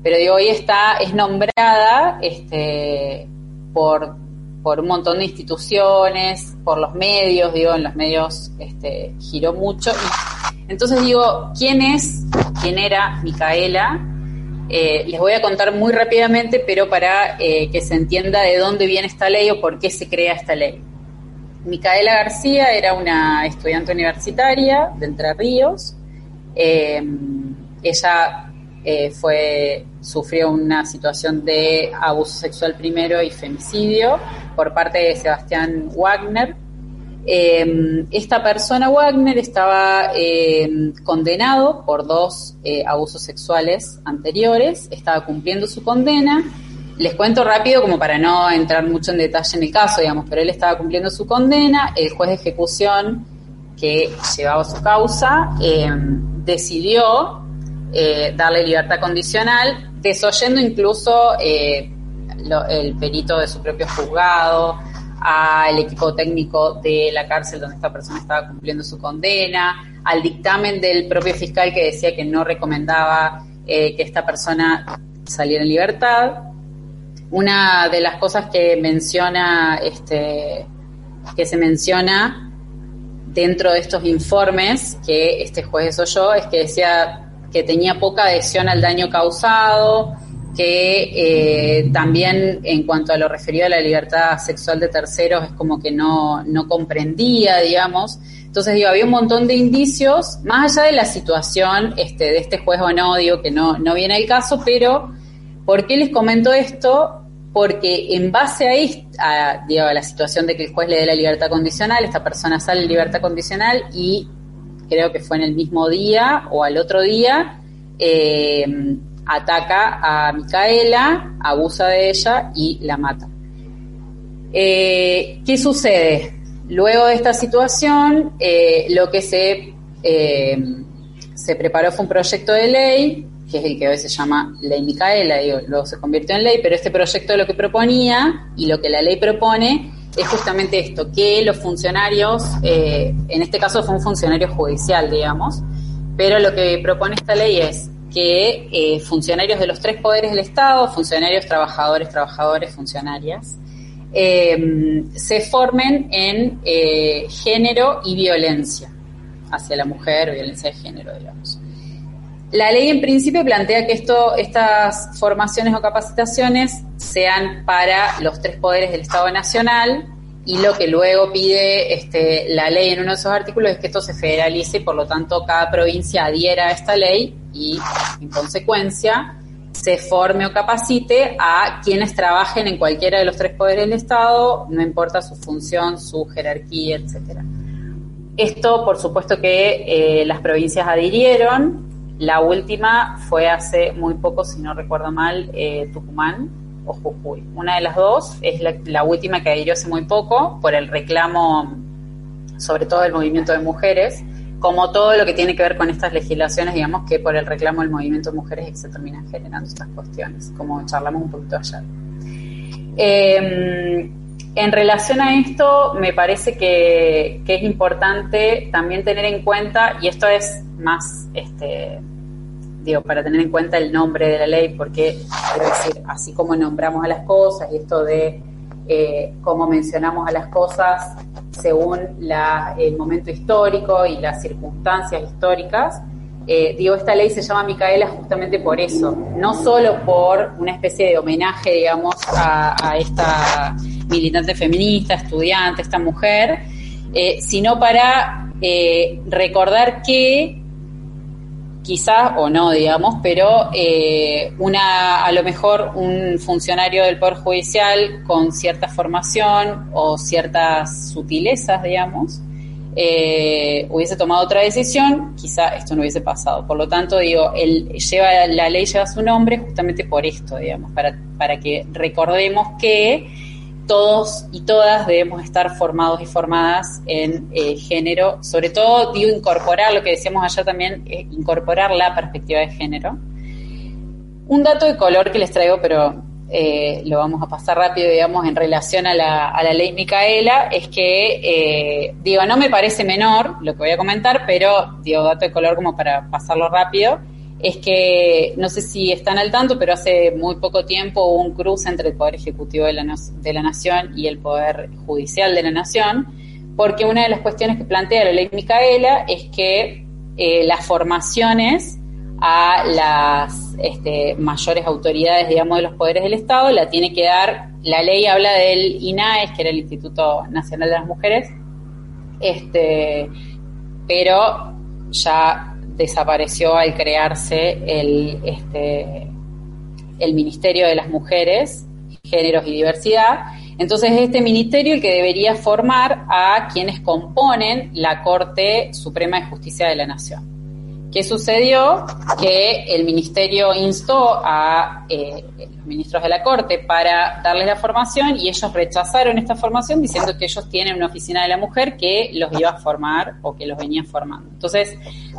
pero digo, hoy está, es nombrada este, por, por un montón de instituciones, por los medios, digo, en los medios este, giró mucho. entonces digo, ¿quién es, quién era Micaela? Eh, les voy a contar muy rápidamente, pero para eh, que se entienda de dónde viene esta ley o por qué se crea esta ley. Micaela García era una estudiante universitaria de Entre Ríos. Eh, ella fue, sufrió una situación de abuso sexual primero y femicidio por parte de Sebastián Wagner, eh, esta persona, Wagner, estaba eh, condenado por dos eh, abusos sexuales anteriores, estaba cumpliendo su condena. Les cuento rápido como para no entrar mucho en detalle en el caso, digamos, pero él estaba cumpliendo su condena, el juez de ejecución que llevaba su causa decidió darle libertad condicional, desoyendo incluso el perito de su propio juzgado, al equipo técnico de la cárcel donde esta persona estaba cumpliendo su condena, al dictamen del propio fiscal que decía que no recomendaba eh, que esta persona saliera en libertad. Una de las cosas que menciona, este, que se menciona dentro de estos informes que este juez yo es que decía que tenía poca adhesión al daño causado, que eh, también en cuanto a lo referido a la libertad sexual de terceros es como que no, no comprendía, digamos. Entonces, digo, había un montón de indicios, más allá de la situación este, de este juez o no, digo que no, no viene el caso, pero ¿por qué les comento esto? Porque en base a, a, la situación de que el juez le dé la libertad condicional, esta persona sale en libertad condicional y creo que fue en el mismo día o al otro día, eh, ataca a Micaela, abusa de ella y la mata. Eh, ¿Qué sucede? Luego de esta situación, eh, lo que se, se preparó fue un proyecto de ley, que es el que hoy se llama Ley Micaela, digo, luego se convirtió en ley, pero este proyecto lo que proponía y lo que la ley propone es justamente esto, que los funcionarios, en este caso fue un funcionario judicial, digamos, pero lo que propone esta ley es que eh, funcionarios de los tres poderes del Estado, funcionarios, trabajadores, trabajadores, funcionarias, eh, se formen en eh, género y violencia hacia la mujer, violencia de género, digamos. La ley en principio plantea que esto, estas formaciones o capacitaciones sean para los tres poderes del Estado Nacional y lo que luego pide este, la ley en uno de esos artículos es que esto se federalice y por lo tanto cada provincia adhiera a esta ley y, en consecuencia, se forme o capacite a quienes trabajen en cualquiera de los tres poderes del Estado, no importa su función, su jerarquía, etcétera. Esto, por supuesto que eh, las provincias adhirieron. La última fue hace muy poco, si no recuerdo mal, eh, Tucumán o Jujuy. Una de las dos es la, última que adhirió hace muy poco por el reclamo, sobre todo del movimiento de mujeres, como todo lo que tiene que ver con estas legislaciones, digamos que por el reclamo del movimiento de mujeres se terminan generando estas cuestiones, como charlamos un poquito ayer. Em, en relación a esto, me parece que, es importante también tener en cuenta, y esto es más, este, digo, para tener en cuenta el nombre de la ley, porque, quiero decir, así como nombramos a las cosas y esto de eh, cómo mencionamos a las cosas según el momento histórico y las circunstancias históricas. Eh, digo, esta ley se llama Micaela justamente por eso, no solo por una especie de homenaje, digamos, a, esta militante feminista, estudiante, esta mujer, eh, sino para eh, recordar que quizás o no, digamos, pero eh, una, a lo mejor un funcionario del Poder Judicial con cierta formación o ciertas sutilezas, digamos, eh, hubiese tomado otra decisión, quizá esto no hubiese pasado. Por lo tanto, digo, él lleva, la ley lleva su nombre justamente por esto, digamos, para, para que recordemos que todos y todas debemos estar formados y formadas en eh, género, sobre todo digo incorporar, lo que decíamos ayer también, eh, incorporar la perspectiva de género. Un dato de color que les traigo, pero eh, lo vamos a pasar rápido, digamos, en relación a la, a la ley Micaela, es que, digo, no me parece menor lo que voy a comentar, pero, digo, dato de color como para pasarlo rápido, es que, no sé si están al tanto, pero hace muy poco tiempo hubo un cruce entre el Poder Ejecutivo de la, de la Nación y el Poder Judicial de la Nación, porque una de las cuestiones que plantea la ley Micaela es que eh, las formaciones a las este, mayores autoridades, digamos, de los poderes del Estado, la tiene que dar, la ley habla del INAES, que era el Instituto Nacional de las Mujeres, este, pero ya desapareció al crearse el, este, el Ministerio de las Mujeres, Géneros y Diversidad. Entonces, este ministerio el que debería formar a quienes componen la Corte Suprema de Justicia de la Nación. ¿Qué sucedió? Que el ministerio instó a eh, los ministros de la Corte para darles la formación y ellos rechazaron esta formación diciendo que ellos tienen una oficina de la mujer que los iba a formar o que los venía formando. Entonces,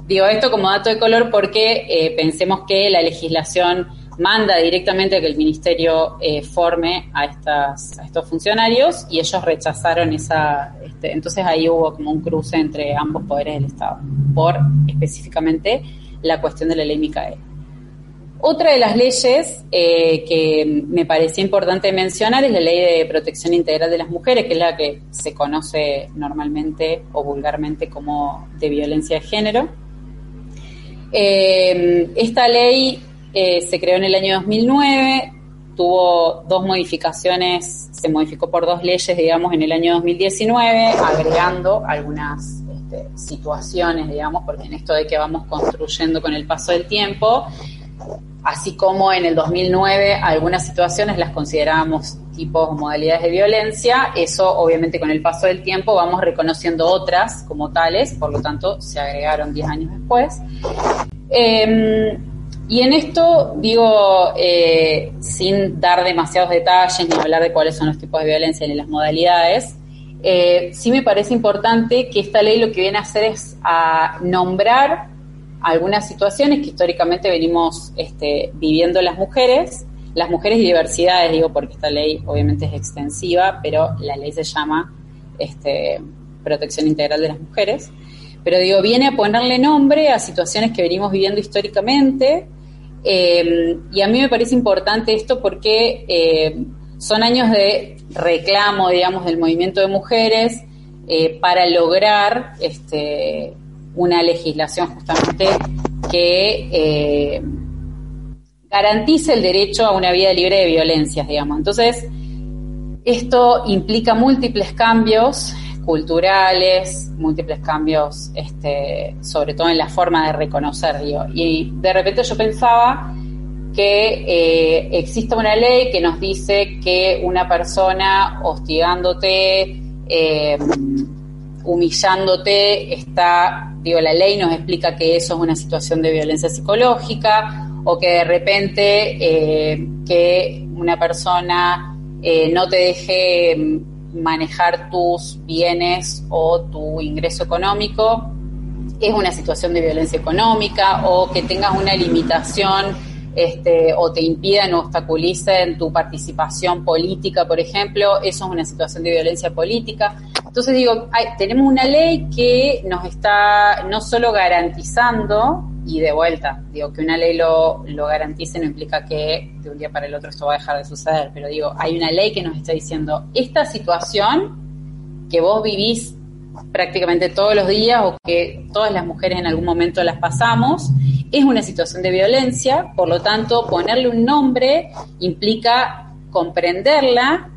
digo esto como dato de color porque eh, pensemos que la legislación manda directamente a que el ministerio eh, forme a, estas, a estos funcionarios y ellos rechazaron esa, este, entonces ahí hubo como un cruce entre ambos poderes del Estado, por específicamente la cuestión de la ley Micaela. Otra de las leyes eh, que me parecía importante mencionar es la Ley de Protección Integral de las Mujeres, que es la que se conoce normalmente o vulgarmente como de violencia de género. Eh, esta ley eh, se creó en el año 2009, tuvo dos modificaciones, se modificó por dos leyes, digamos, en el año 2019, agregando algunas este, situaciones, digamos, porque en esto de que vamos construyendo con el paso del tiempo, así como en el 2009 algunas situaciones las considerábamos tipos o modalidades de violencia, eso obviamente con el paso del tiempo vamos reconociendo otras como tales, por lo tanto se agregaron 10 años después. Em, y en esto digo, eh, sin dar demasiados detalles ni hablar de cuáles son los tipos de violencia ni las modalidades, eh, sí me parece importante que esta ley lo que viene a hacer es a nombrar algunas situaciones que históricamente venimos este, viviendo las mujeres, las mujeres y diversidades, digo, porque esta ley obviamente es extensiva, pero la ley se llama este, Protección Integral de las Mujeres. Pero digo, viene a ponerle nombre a situaciones que venimos viviendo históricamente, eh, y a mí me parece importante esto porque eh, son años de reclamo, digamos, del movimiento de mujeres eh, para lograr este, una legislación justamente que garantice el derecho a una vida libre de violencias, digamos. Entonces, esto implica múltiples cambios culturales, múltiples cambios, este, sobre todo en la forma de reconocer, digo. Y de repente yo pensaba que eh, existe una ley que nos dice que una persona hostigándote, eh, humillándote, está, digo, la ley nos explica que eso es una situación de violencia psicológica o que de repente eh, que una persona no te deje manejar tus bienes o tu ingreso económico es una situación de violencia económica o que tengas una limitación este, o te impidan o obstaculicen tu participación política, por ejemplo, eso es una situación de violencia política. Entonces digo, tenemos una ley que nos está no solo garantizando, y de vuelta, digo, que una ley lo, lo garantice no implica que de un día para el otro esto va a dejar de suceder, pero digo, hay una ley que nos está diciendo, esta situación que vos vivís prácticamente todos los días o que todas las mujeres en algún momento las pasamos, es una situación de violencia, por lo tanto, ponerle un nombre implica comprenderla,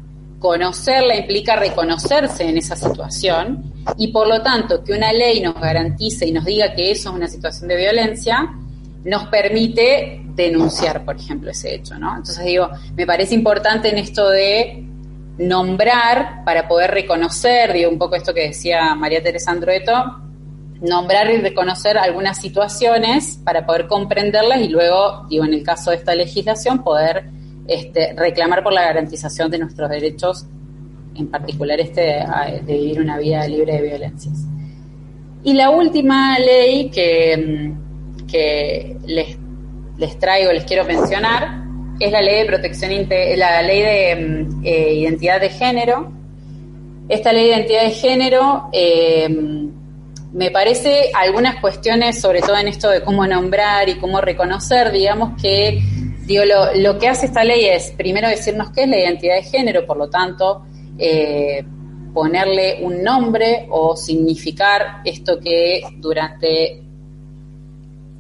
conocerla implica reconocerse en esa situación y por lo tanto que una ley nos garantice y nos diga que eso es una situación de violencia, nos permite denunciar, por ejemplo, ese hecho, ¿no? Entonces digo, me parece importante en esto de nombrar para poder reconocer, digo, un poco esto que decía María Teresa Andrueto, nombrar y reconocer algunas situaciones para poder comprenderlas y luego, digo, en el caso de esta legislación, poder este, reclamar por la garantización de nuestros derechos, en particular este de, vivir una vida libre de violencias. Y la última ley que, que les, les traigo, les quiero mencionar, es la ley de protección, la ley de eh, identidad de género. Esta ley de identidad de género eh, me parece algunas cuestiones, sobre todo en esto de cómo nombrar y cómo reconocer, digamos que digo, lo, que hace esta ley es primero decirnos qué es la identidad de género, por lo tanto, eh, ponerle un nombre o significar esto que durante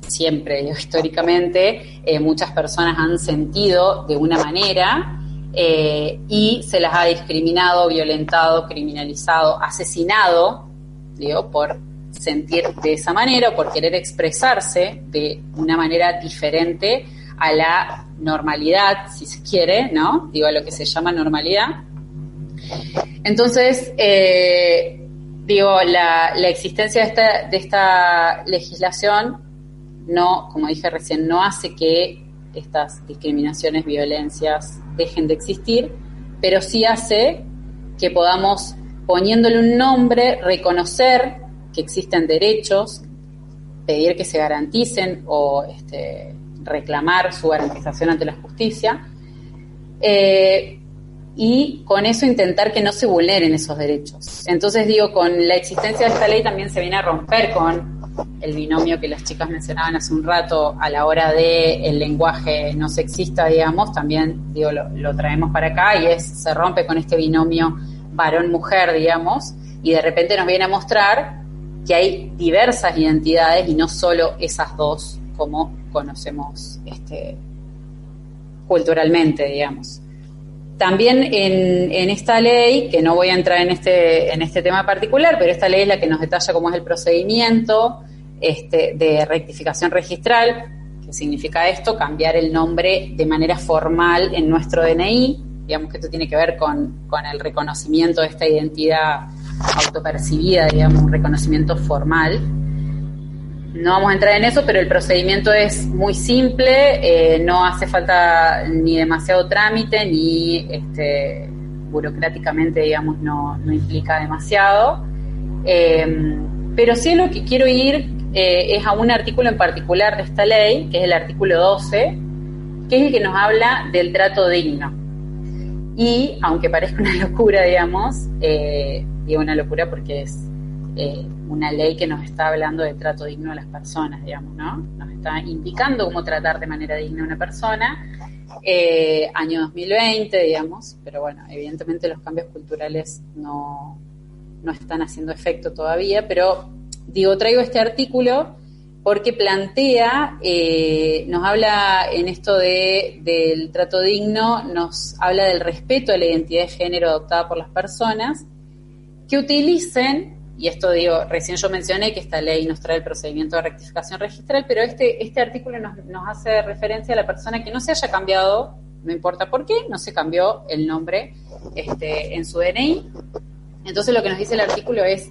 siempre, históricamente, eh, muchas personas han sentido de una manera eh, y se las ha discriminado, violentado, criminalizado, asesinado, digo, por sentir de esa manera o por querer expresarse de una manera diferente a la normalidad, si se quiere, ¿no? Digo, a lo que se llama normalidad. Entonces, eh, digo, la, existencia de esta, de esta legislación no, como dije recién, no hace que estas discriminaciones, violencias dejen de existir, pero sí hace que podamos, poniéndole un nombre, reconocer que existen derechos, pedir que se garanticen o este, reclamar su garantización ante la justicia, eh, y con eso intentar que no se vulneren esos derechos. Entonces digo, con la existencia de esta ley también se viene a romper con el binomio que las chicas mencionaban hace un rato a la hora de el lenguaje no sexista, digamos, también digo, lo, lo traemos para acá y es, se rompe con este binomio varón-mujer, digamos, y de repente nos viene a mostrar que hay diversas identidades y no solo esas dos como conocemos este, culturalmente, digamos. También en, esta ley, que no voy a entrar en este, en este tema particular, pero esta ley es la que nos detalla cómo es el procedimiento este, de rectificación registral, que significa esto? Cambiar el nombre de manera formal en nuestro DNI. Digamos que esto tiene que ver con, con el reconocimiento de esta identidad autopercibida, digamos, un reconocimiento formal. No vamos a entrar en eso, pero el procedimiento es muy simple, eh, no hace falta ni demasiado trámite, ni este, burocráticamente, digamos, no, implica demasiado. Eh, pero sí lo que quiero ir eh, es a un artículo en particular de esta ley, que es el artículo 12, que es el que nos habla del trato digno. Y aunque parezca una locura, digamos, eh, digo una locura porque es eh, una ley que nos está hablando de trato digno a las personas, digamos, ¿no? Nos está indicando cómo tratar de manera digna a una persona. Eh, año 2020, digamos, pero bueno, evidentemente los cambios culturales no, no están haciendo efecto todavía, pero digo, traigo este artículo porque plantea, eh, nos habla en esto de, del trato digno, nos habla del respeto a la identidad de género adoptada por las personas, que utilicen, y esto digo, recién yo mencioné que esta ley nos trae el procedimiento de rectificación registral, pero este, este artículo nos, hace referencia a la persona que no se haya cambiado, no importa por qué, no se cambió el nombre este, en su DNI. Entonces lo que nos dice el artículo es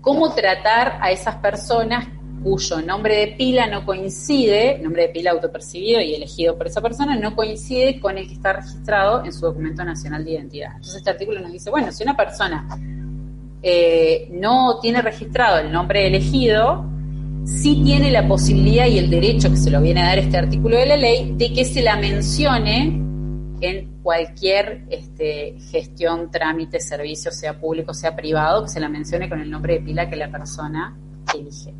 cómo tratar a esas personas cuyo nombre de pila no coincide, nombre de pila autopercibido y elegido por esa persona, no coincide con el que está registrado en su documento nacional de identidad. Entonces este artículo nos dice, bueno, si una persona eh, no tiene registrado el nombre elegido, sí tiene la posibilidad y el derecho que se lo viene a dar este artículo de la ley de que se la mencione en cualquier este, gestión, trámite, servicio, sea público, sea privado, que se la mencione con el nombre de pila que la persona elige.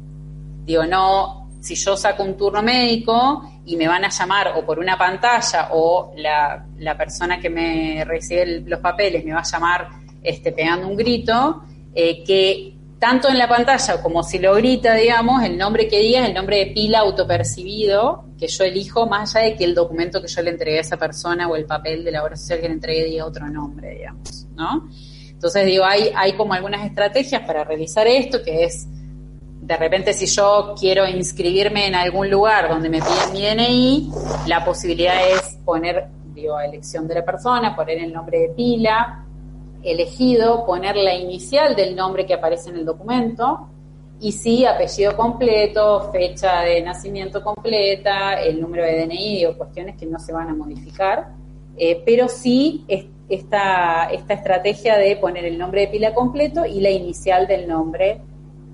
Digo, no, si yo saco un turno médico y me van a llamar o por una pantalla o la, la persona que me recibe los papeles me va a llamar este, pegando un grito, eh, que tanto en la pantalla como si lo grita, digamos, el nombre que diga es el nombre de pila autopercibido que yo elijo, más allá de que el documento que yo le entregué a esa persona o el papel de la obra social que le entregué diga otro nombre, digamos, ¿no? Entonces, digo, hay, hay como algunas estrategias para realizar esto, que es de repente si yo quiero inscribirme en algún lugar donde me piden mi DNI, la posibilidad es poner, digo, elección de la persona, poner el nombre de pila, elegido, poner la inicial del nombre que aparece en el documento, y sí, apellido completo, fecha de nacimiento completa, el número de DNI o cuestiones que no se van a modificar, eh, pero sí esta, esta estrategia de poner el nombre de pila completo y la inicial del nombre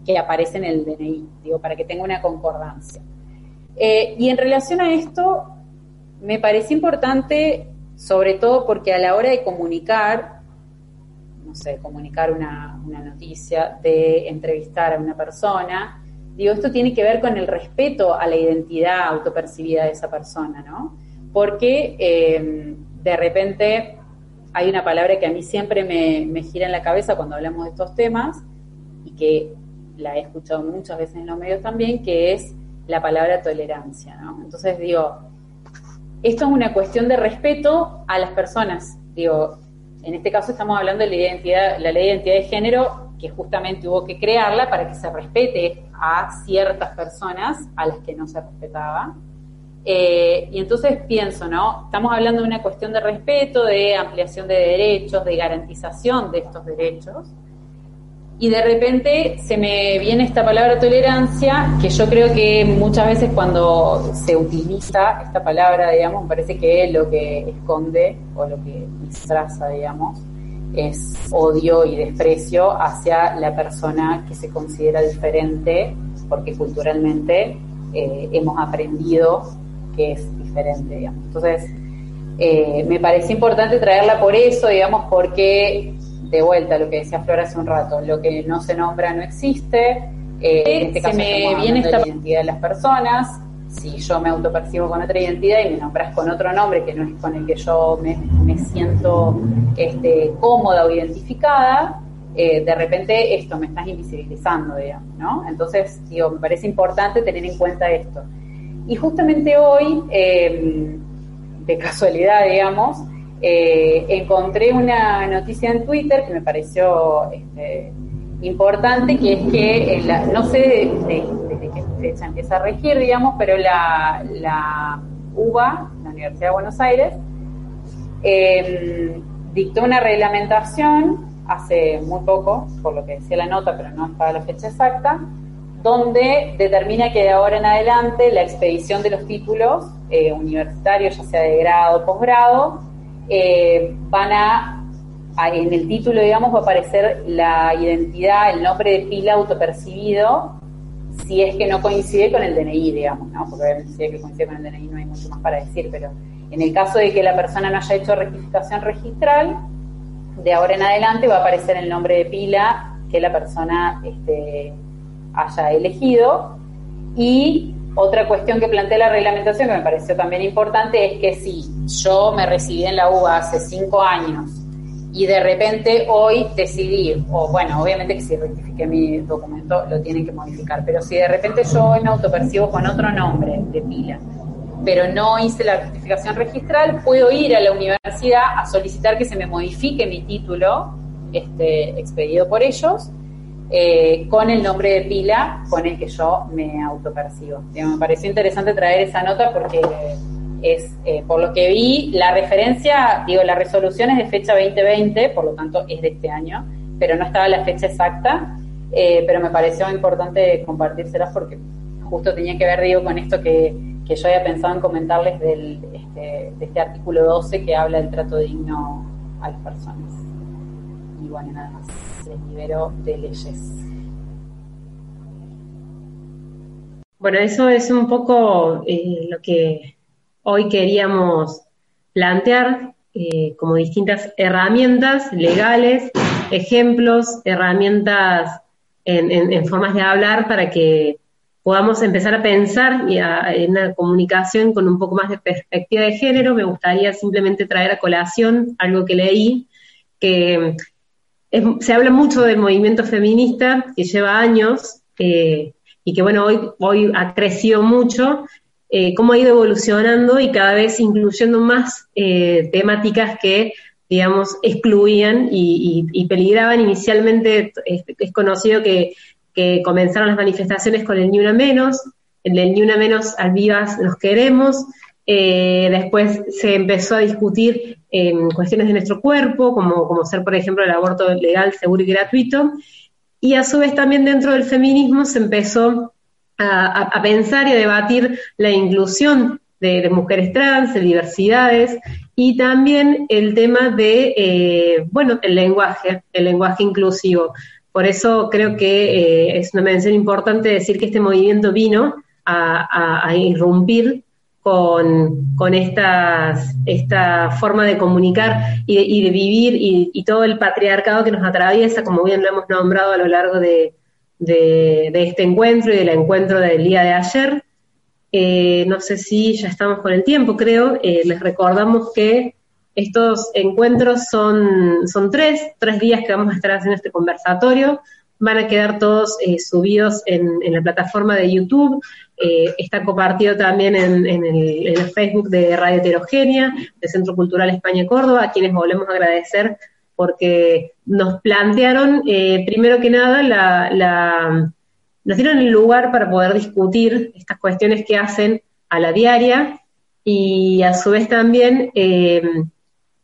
que aparece en el DNI, digo, para que tenga una concordancia. Eh, y en relación a esto, me parece importante, sobre todo porque a la hora de comunicar, no sé, comunicar una, noticia, de entrevistar a una persona, digo, esto tiene que ver con el respeto a la identidad autopercibida de esa persona, ¿no? Porque eh, de repente hay una palabra que a mí siempre me, me gira en la cabeza cuando hablamos de estos temas y que la he escuchado muchas veces en los medios también, que es la palabra tolerancia, ¿no? Entonces digo, esto es una cuestión de respeto a las personas. Digo, en este caso estamos hablando de la identidad, la ley de identidad de género, que justamente hubo que crearla para que se respete a ciertas personas a las que no se respetaba. Eh, y entonces pienso, ¿no? Estamos hablando de una cuestión de respeto, de ampliación de derechos, de garantización de estos derechos y de repente se me viene esta palabra tolerancia, que yo creo que muchas veces cuando se utiliza esta palabra, digamos, parece que lo que esconde o lo que disfraza, digamos, es odio y desprecio hacia la persona que se considera diferente, porque culturalmente eh, hemos aprendido que es diferente, digamos. Entonces, eh, me parece importante traerla por eso, digamos, porque de vuelta lo que decía Flor hace un rato, lo que no se nombra no existe. Eh, en este caso me viene esta identidad de las personas. Si yo me autopercibo con otra identidad y me nombras con otro nombre que no es con el que yo me, siento este, cómoda o identificada, eh, de repente esto me estás invisibilizando, digamos, ¿no? Entonces, digo, me parece importante tener en cuenta esto. Y justamente hoy, eh, de casualidad, digamos, eh, encontré una noticia en Twitter que me pareció este, importante, que es que, no sé desde, qué ella empieza a regir, digamos, pero la, UBA, la Universidad de Buenos Aires, em, dictó una reglamentación hace muy poco, por lo que decía la nota, pero no estaba la fecha exacta, donde determina que de ahora en adelante la expedición de los títulos eh, universitarios, ya sea de grado o posgrado, eh, van a, en el título, digamos, va a aparecer la identidad, el nombre de pila autopercibido, si es que no coincide con el DNI, digamos, ¿no? Porque obviamente si es que coincide con el DNI no hay mucho más para decir, pero en el caso de que la persona no haya hecho rectificación registral, de ahora en adelante va a aparecer el nombre de pila que la persona este, haya elegido. Y otra cuestión que plantea la reglamentación que me pareció también importante es que si yo me recibí en la UBA hace cinco años y de repente hoy decidí, o bueno, obviamente que si rectifique mi documento lo tienen que modificar, pero si de repente yo hoy me autopercibo con otro nombre de pila, pero no hice la rectificación registral, puedo ir a la universidad a solicitar que se me modifique mi título este, expedido por ellos eh, con el nombre de pila con el que yo me autopercibo. me pareció interesante traer esa nota porque es, eh, por lo que vi, la referencia, digo, la resolución es de fecha 2020, por lo tanto es de este año, pero no estaba la fecha exacta, eh, pero me pareció importante compartírselas porque justo tenía que ver, digo, con esto que, que yo había pensado en comentarles del, este, de este artículo 12 que habla del trato digno a las personas. Y bueno, nada más de leyes.
Bueno, eso es un poco eh, lo que hoy queríamos plantear eh, como distintas herramientas legales, ejemplos, herramientas en, formas de hablar para que podamos empezar a pensar y en una comunicación con un poco más de perspectiva de género. Me gustaría simplemente traer a colación algo que leí, que se habla mucho del movimiento feminista que lleva años eh, y que bueno, hoy, hoy ha crecido mucho, eh, cómo ha ido evolucionando y cada vez incluyendo más eh, temáticas que, digamos, excluían y, peligraban. Inicialmente es, conocido que, que, comenzaron las manifestaciones con el Ni Una Menos, el del Ni Una Menos al Vivas nos queremos, después se empezó a discutir en cuestiones de nuestro cuerpo, como, como ser, por ejemplo, el aborto legal, seguro y gratuito. Y a su vez también dentro del feminismo se empezó a, pensar y a debatir la inclusión de, mujeres trans, de diversidades, y también el tema de, eh, bueno, el lenguaje, el lenguaje inclusivo. Por eso creo que eh, es una mención importante decir que este movimiento vino a irrumpir con, estas, esta forma de comunicar y de, vivir y, todo el patriarcado que nos atraviesa, como bien lo hemos nombrado a lo largo de, de, este encuentro y del encuentro del día de ayer. Eh, no sé si ya estamos con el tiempo, creo. Eh, les recordamos que estos encuentros son, son tres, tres días que vamos a estar haciendo este conversatorio van a quedar todos eh, subidos en, la plataforma de YouTube. Eh, está compartido también en, el, Facebook de Radio Heterogénea, del Centro Cultural España Córdoba, a quienes volvemos a agradecer porque nos plantearon, eh, primero que nada, la, nos dieron el lugar para poder discutir estas cuestiones que hacen a la diaria y a su vez también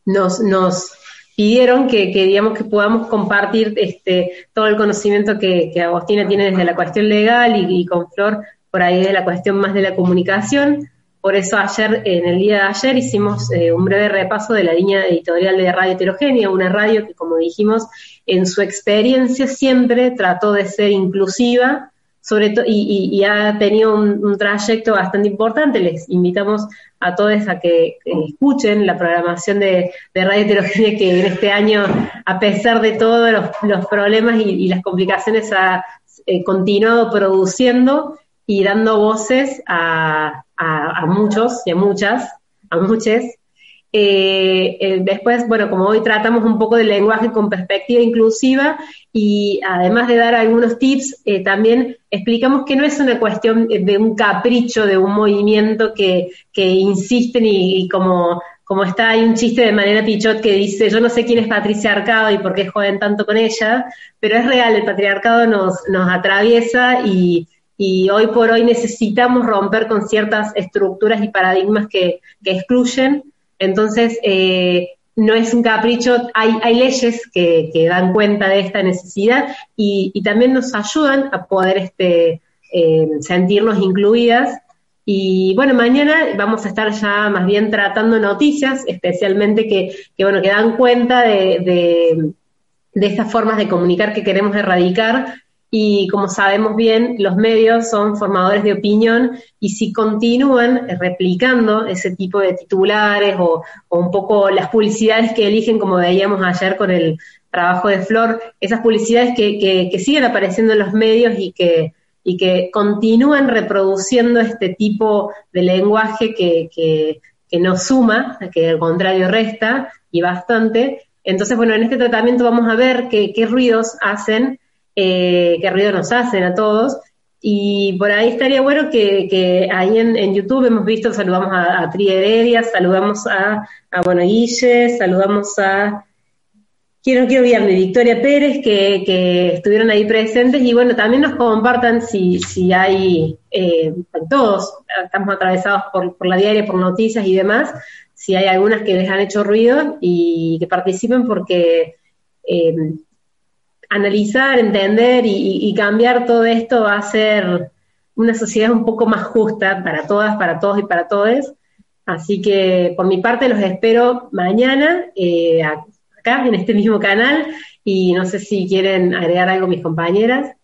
nos, nos pidieron que, que, digamos que podamos compartir este, todo el conocimiento que, Agostina tiene desde la cuestión legal y, con Flor por ahí de la cuestión más de la comunicación. Por eso ayer, en el día de ayer, hicimos eh, un breve repaso de la línea editorial de Radio Heterogénea, una radio que, como dijimos, en su experiencia siempre trató de ser inclusiva, sobre y, ha tenido un, trayecto bastante importante. Les invitamos a todos a que escuchen la programación de, Radio Heterogénea que en este año, a pesar de todos los, problemas y, las complicaciones, ha eh, continuado produciendo y dando voces a, a, muchos y a muchas, a muchas. Eh, eh, después, bueno, como hoy tratamos un poco del lenguaje con perspectiva inclusiva y además de dar algunos tips, eh, también explicamos que no es una cuestión de un capricho, de un movimiento que, que insisten y, como, como está hay un chiste de manera Pichot que dice, yo no sé quién es Patricia Arcado y por qué joden tanto con ella, pero es real, el patriarcado nos, nos atraviesa y, y hoy por hoy necesitamos romper con ciertas estructuras y paradigmas que, excluyen. Entonces, eh, no es un capricho, hay, hay leyes que, dan cuenta de esta necesidad y, también nos ayudan a poder este, eh, sentirnos incluidas. Y bueno, mañana vamos a estar ya más bien tratando noticias, especialmente que, que bueno, que dan cuenta de, de estas formas de comunicar que queremos erradicar y como sabemos bien, los medios son formadores de opinión y si continúan replicando ese tipo de titulares o, un poco las publicidades que eligen, como veíamos ayer con el trabajo de Flor, esas publicidades que, siguen apareciendo en los medios y que, continúan reproduciendo este tipo de lenguaje que, que, no suma, que al contrario resta y bastante. Entonces, bueno, en este tratamiento vamos a ver qué ruidos hacen eh, qué ruido nos hacen a todos. Y por ahí estaría bueno que, ahí en, YouTube hemos visto, saludamos a, Tri Heredia, saludamos a, a bueno, Guille, saludamos a, quiero, quiero olvidarme, Victoria Pérez, que, estuvieron ahí presentes y bueno, también nos compartan si, si hay, eh, todos estamos atravesados por, por la diaria, por noticias y demás, si hay algunas que les han hecho ruido y que participen porque eh, analizar, entender y, cambiar todo esto va a ser una sociedad un poco más justa para todas, para todos y para todos. Así que por mi parte los espero mañana eh, acá en este mismo canal y no sé si quieren agregar algo mis compañeras.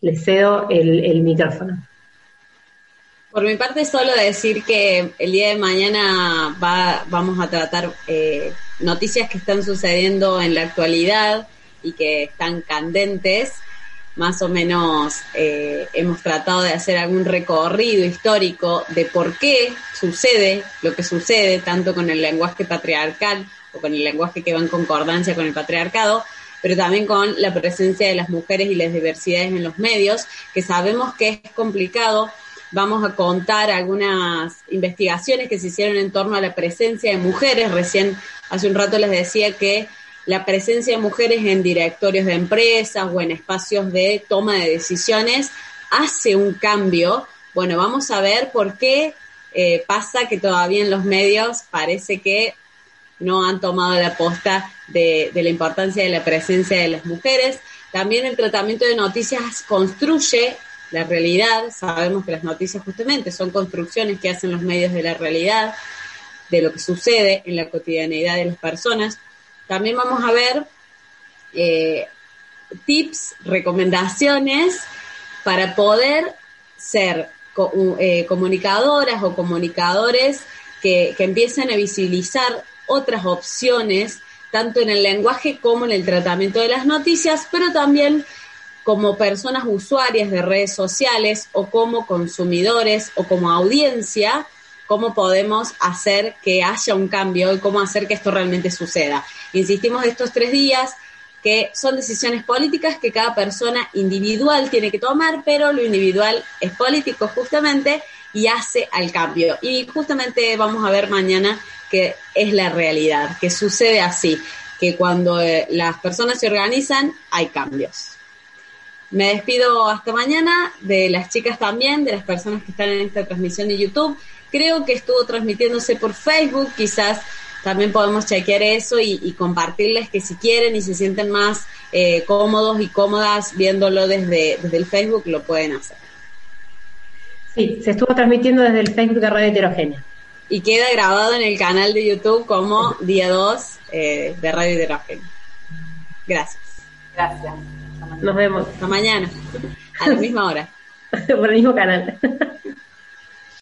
Les cedo el, micrófono.
Por mi parte, solo decir que el día de mañana va, vamos a tratar eh, noticias que están sucediendo en la actualidad, y que están candentes, más o menos eh, hemos tratado de hacer algún recorrido histórico de por qué sucede lo que sucede, tanto con el lenguaje patriarcal o con el lenguaje que va en concordancia con el patriarcado, pero también con la presencia de las mujeres y las diversidades en los medios, que sabemos que es complicado. Vamos a contar algunas investigaciones que se hicieron en torno a la presencia de mujeres. Recién, hace un rato les decía que la presencia de mujeres en directorios de empresas o en espacios de toma de decisiones hace un cambio. Bueno, vamos a ver por qué eh, pasa que todavía en los medios parece que no han tomado la posta de, de la importancia de la presencia de las mujeres. También el tratamiento de noticias construye la realidad. Sabemos que las noticias justamente son construcciones que hacen los medios de la realidad, de lo que sucede en la cotidianeidad de las personas. También vamos a ver eh, tips, recomendaciones para poder ser eh, comunicadoras o comunicadores que, que empiecen a visibilizar otras opciones, tanto en el lenguaje como en el tratamiento de las noticias, pero también como personas usuarias de redes sociales o como consumidores o como audiencia cómo podemos hacer que haya un cambio y cómo hacer que esto realmente suceda. Insistimos estos tres días que son decisiones políticas que cada persona individual tiene que tomar, pero lo individual es político justamente y hace al cambio. Y justamente vamos a ver mañana que es la realidad, que sucede así, que cuando eh, las personas se organizan hay cambios. Me despido hasta mañana, de las chicas también, de las personas que están en esta transmisión de YouTube. Creo que estuvo transmitiéndose por Facebook, quizás también podemos chequear eso y, compartirles que si quieren y se sienten más eh, cómodos y cómodas viéndolo desde, desde el Facebook, lo pueden hacer.
Sí, se estuvo transmitiendo desde el Facebook de Radio Heterogénea.
Y queda grabado en el canal de YouTube como día 2 eh, de Radio Heterogénea. Gracias.
Gracias.
Nos vemos.
Hasta mañana, a la misma hora.
Por el mismo canal.